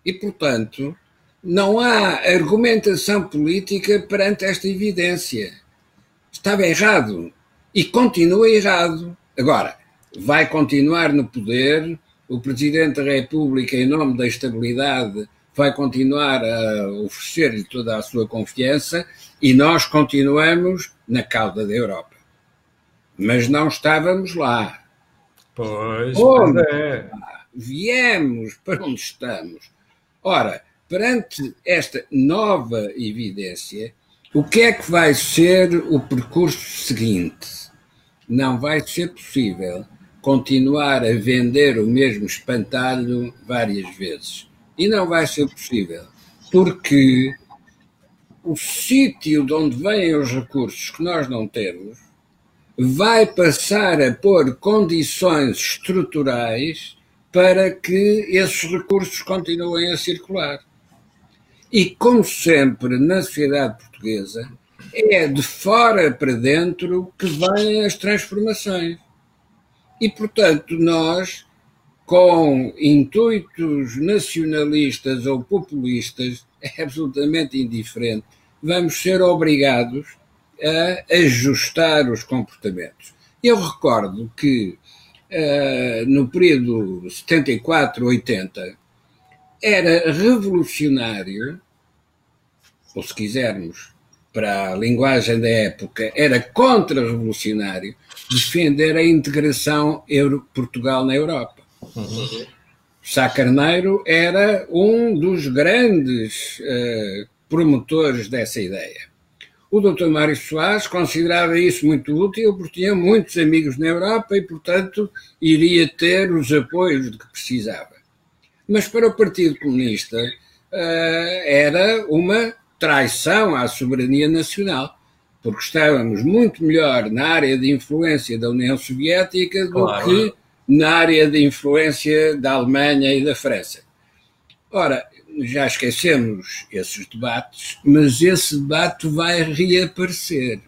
E, portanto, não há argumentação política perante esta evidência. Estava errado e continua errado. Agora, vai continuar no poder, o Presidente da República, em nome da estabilidade, vai continuar a oferecer-lhe toda a sua confiança e nós continuamos na cauda da Europa. Mas não estávamos lá. Pois, pois é. Viemos para onde estamos. Ora, perante esta nova evidência, o que é que vai ser o percurso seguinte? Não vai ser possível continuar a vender o mesmo espantalho várias vezes e não vai ser possível, porque o sítio de onde vêm os recursos que nós não temos vai passar a pôr condições estruturais para que esses recursos continuem a circular. E, como sempre na sociedade portuguesa, é de fora para dentro que vêm as transformações. E, portanto, nós com intuitos nacionalistas ou populistas é absolutamente indiferente. Vamos ser obrigados a ajustar os comportamentos. Eu recordo que uh, no período 74-80 era revolucionário, ou se quisermos, para a linguagem da época, era contra-revolucionário defender a integração Euro-Portugal na Europa. Uhum. Sá Carneiro era um dos grandes uh, promotores dessa ideia. O Dr. Mário Soares considerava isso muito útil porque tinha muitos amigos na Europa e, portanto, iria ter os apoios de que precisava. Mas para o Partido Comunista uh, era uma traição à soberania nacional, porque estávamos muito melhor na área de influência da União Soviética do claro. que na área de influência da Alemanha e da França. Ora, já esquecemos esses debates, mas esse debate vai reaparecer.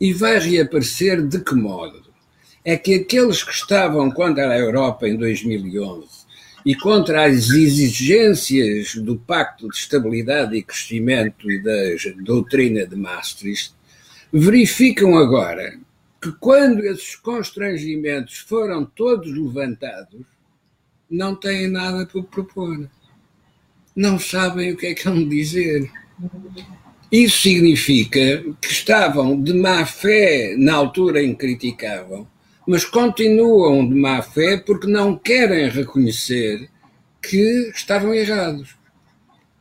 E vai reaparecer de que modo? É que aqueles que estavam contra a Europa em 2011 e contra as exigências do Pacto de Estabilidade e Crescimento e da doutrina de Maastricht verificam agora que quando esses constrangimentos foram todos levantados, não têm nada para propor. Não sabem o que é que vão dizer. Isso significa que estavam de má fé na altura em que criticavam, mas continuam de má fé porque não querem reconhecer que estavam errados.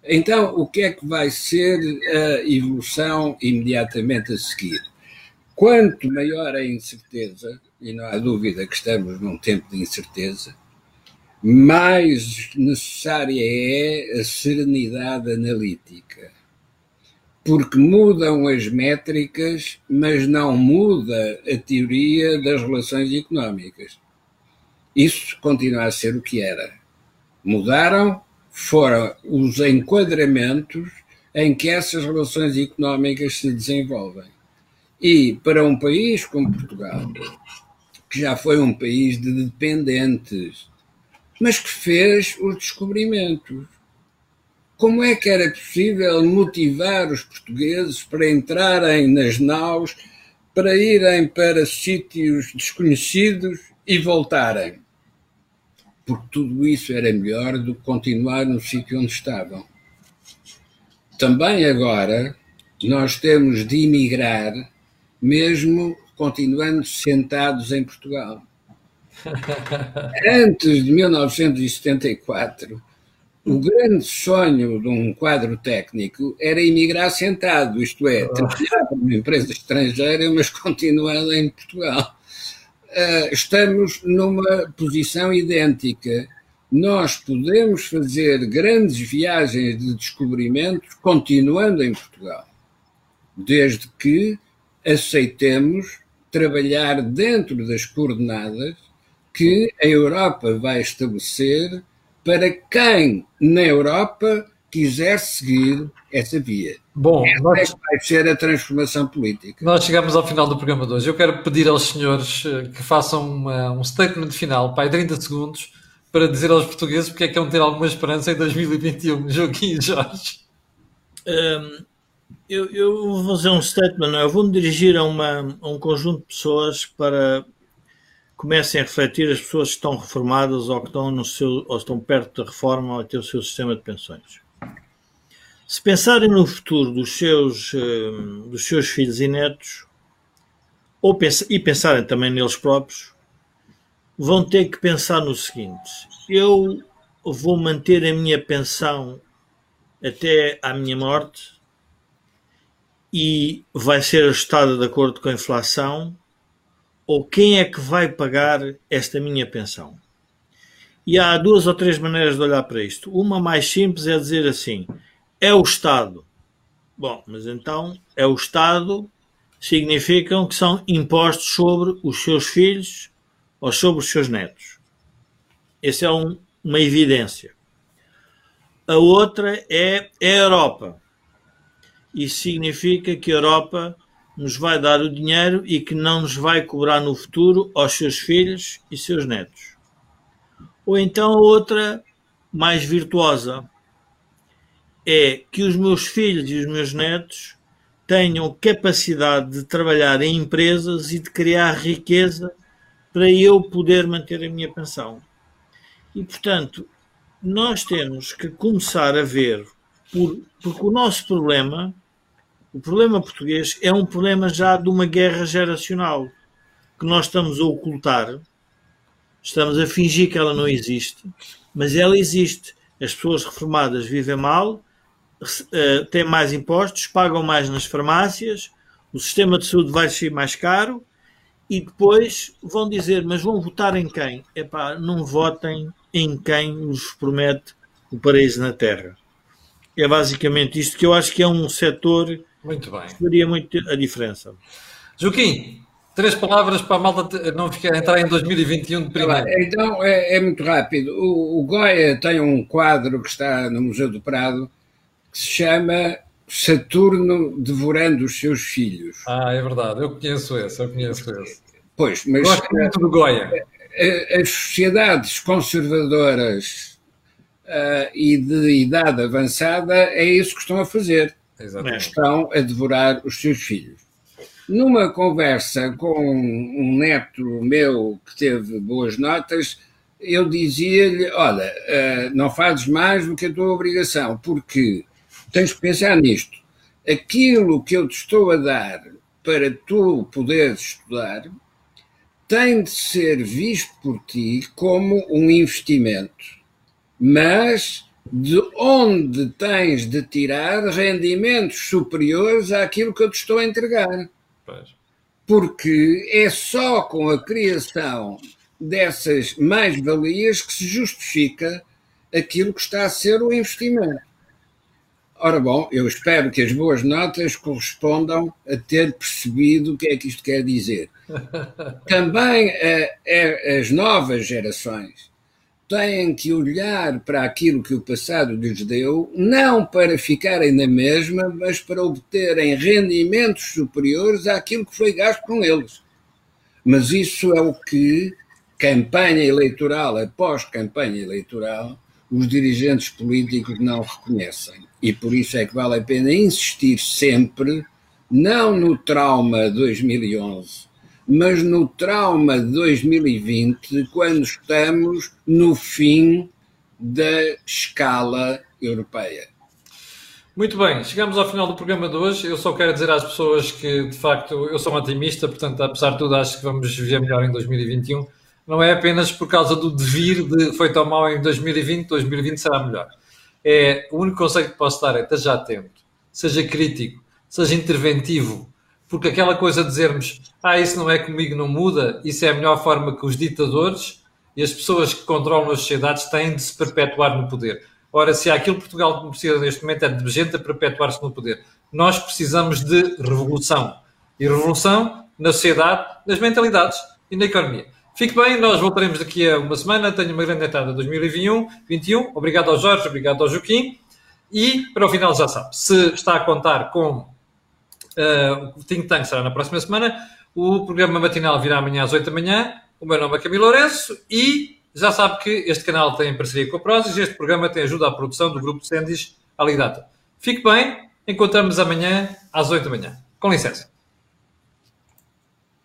Então, o que é que vai ser a evolução imediatamente a seguir? Quanto maior a incerteza, e não há dúvida que estamos num tempo de incerteza, mais necessária é a serenidade analítica. Porque mudam as métricas, mas não muda a teoria das relações económicas. Isso continua a ser o que era. Mudaram foram os enquadramentos em que essas relações económicas se desenvolvem. E para um país como Portugal, que já foi um país de dependentes mas que fez os descobrimentos. Como é que era possível motivar os portugueses para entrarem nas naus, para irem para sítios desconhecidos e voltarem? Porque tudo isso era melhor do que continuar no sítio onde estavam. Também agora nós temos de emigrar, mesmo continuando sentados em Portugal. Antes de 1974, o grande sonho de um quadro técnico era emigrar sentado, isto é, trabalhar para uma empresa estrangeira, mas continuando em Portugal. Uh, estamos numa posição idêntica. Nós podemos fazer grandes viagens de descobrimento continuando em Portugal, desde que aceitemos trabalhar dentro das coordenadas que a Europa vai estabelecer para quem na Europa quiser seguir essa via. Bom, essa nós, é vai ser a transformação política. Nós chegamos ao final do programa de hoje. Eu quero pedir aos senhores eh, que façam uma, um statement final, para 30 segundos, para dizer aos portugueses porque é que vão ter alguma esperança em 2021. Joaquim e Jorge. Um, eu, eu, vou fazer um statement, eu vou me dirigir a, uma, a um conjunto de pessoas para comecem a refletir as pessoas que estão reformadas ou que estão, no seu, ou estão perto da reforma ou ter o seu sistema de pensões. Se pensarem no futuro dos seus, eh, dos seus filhos e netos, ou e pensarem também neles próprios, vão ter que pensar no seguinte: eu vou manter a minha pensão até à minha morte e vai ser ajustada de acordo com a inflação ou quem é que vai pagar esta minha pensão? E há duas ou três maneiras de olhar para isto. Uma mais simples é dizer assim: é o Estado. Bom, mas então é o Estado significam que são impostos sobre os seus filhos ou sobre os seus netos. Essa é um, uma evidência. A outra é a Europa. Isso significa que a Europa nos vai dar o dinheiro e que não nos vai cobrar no futuro aos seus filhos e seus netos. Ou então outra, mais virtuosa, é que os meus filhos e os meus netos tenham capacidade de trabalhar em empresas e de criar riqueza para eu poder manter a minha pensão. E, portanto, nós temos que começar a ver, por, porque o nosso problema o problema português é um problema já de uma guerra geracional que nós estamos a ocultar, estamos a fingir que ela não existe, mas ela existe. As pessoas reformadas vivem mal, eh, têm mais impostos, pagam mais nas farmácias, o sistema de saúde vai ser mais caro e depois vão dizer, mas vão votar em quem? Epá, não votem em quem nos promete o paraíso na Terra. É basicamente isto que eu acho que é um setor muito bem. Faria muito a diferença. Joaquim, três palavras para a malta não ficar, entrar em 2021 de primeiro. Então, é, é muito rápido. O, o Goya tem um quadro que está no Museu do Prado que se chama Saturno devorando os seus filhos. Ah, é verdade. Eu conheço esse, eu conheço esse. Pois, mas... Gosto muito do Goya. As sociedades conservadoras uh, e de idade avançada é isso que estão a fazer Exatamente. estão a devorar os seus filhos. Numa conversa com um neto meu que teve boas notas, eu dizia-lhe: Olha, eh, não fazes mais do que a tua obrigação, porque tens que pensar nisto. Aquilo que eu te estou a dar para tu poderes estudar tem de ser visto por ti como um investimento. Mas de onde tens de tirar rendimentos superiores àquilo que eu te estou a entregar. Pois. Porque é só com a criação dessas mais-valias que se justifica aquilo que está a ser o investimento. Ora bom, eu espero que as boas notas correspondam a ter percebido o que é que isto quer dizer. Também eh, eh, as novas gerações têm que olhar para aquilo que o passado lhes deu, não para ficarem na mesma, mas para obterem rendimentos superiores àquilo que foi gasto com eles. Mas isso é o que campanha eleitoral após campanha eleitoral, os dirigentes políticos não reconhecem. E por isso é que vale a pena insistir sempre, não no trauma de 2011, mas no trauma de 2020, quando estamos no fim da escala europeia. Muito bem, chegamos ao final do programa de hoje. Eu só quero dizer às pessoas que, de facto, eu sou um otimista, portanto, apesar de tudo, acho que vamos viver melhor em 2021. Não é apenas por causa do devir de foi tão mal em 2020, 2020 será melhor. É, o único conselho que posso dar é esteja atento, seja crítico, seja interventivo, porque aquela coisa de dizermos ah, isso não é comigo, não muda, isso é a melhor forma que os ditadores e as pessoas que controlam as sociedades têm de se perpetuar no poder. Ora, se há aquilo que Portugal precisa neste momento é de gente a perpetuar-se no poder. Nós precisamos de revolução. E revolução na sociedade, nas mentalidades e na economia. Fique bem, nós voltaremos daqui a uma semana. Tenho uma grande entrada 2021. 21. Obrigado ao Jorge, obrigado ao Joaquim. E, para o final, já sabe, se está a contar com uh, o Think Tank, será na próxima semana. O programa matinal virá amanhã às 8 da manhã. O meu nome é Camilo Lourenço e já sabe que este canal tem parceria com a Prozis e este programa tem ajuda à produção do grupo Sendis Alidata. Fique bem, encontramos amanhã às 8 da manhã. Com licença.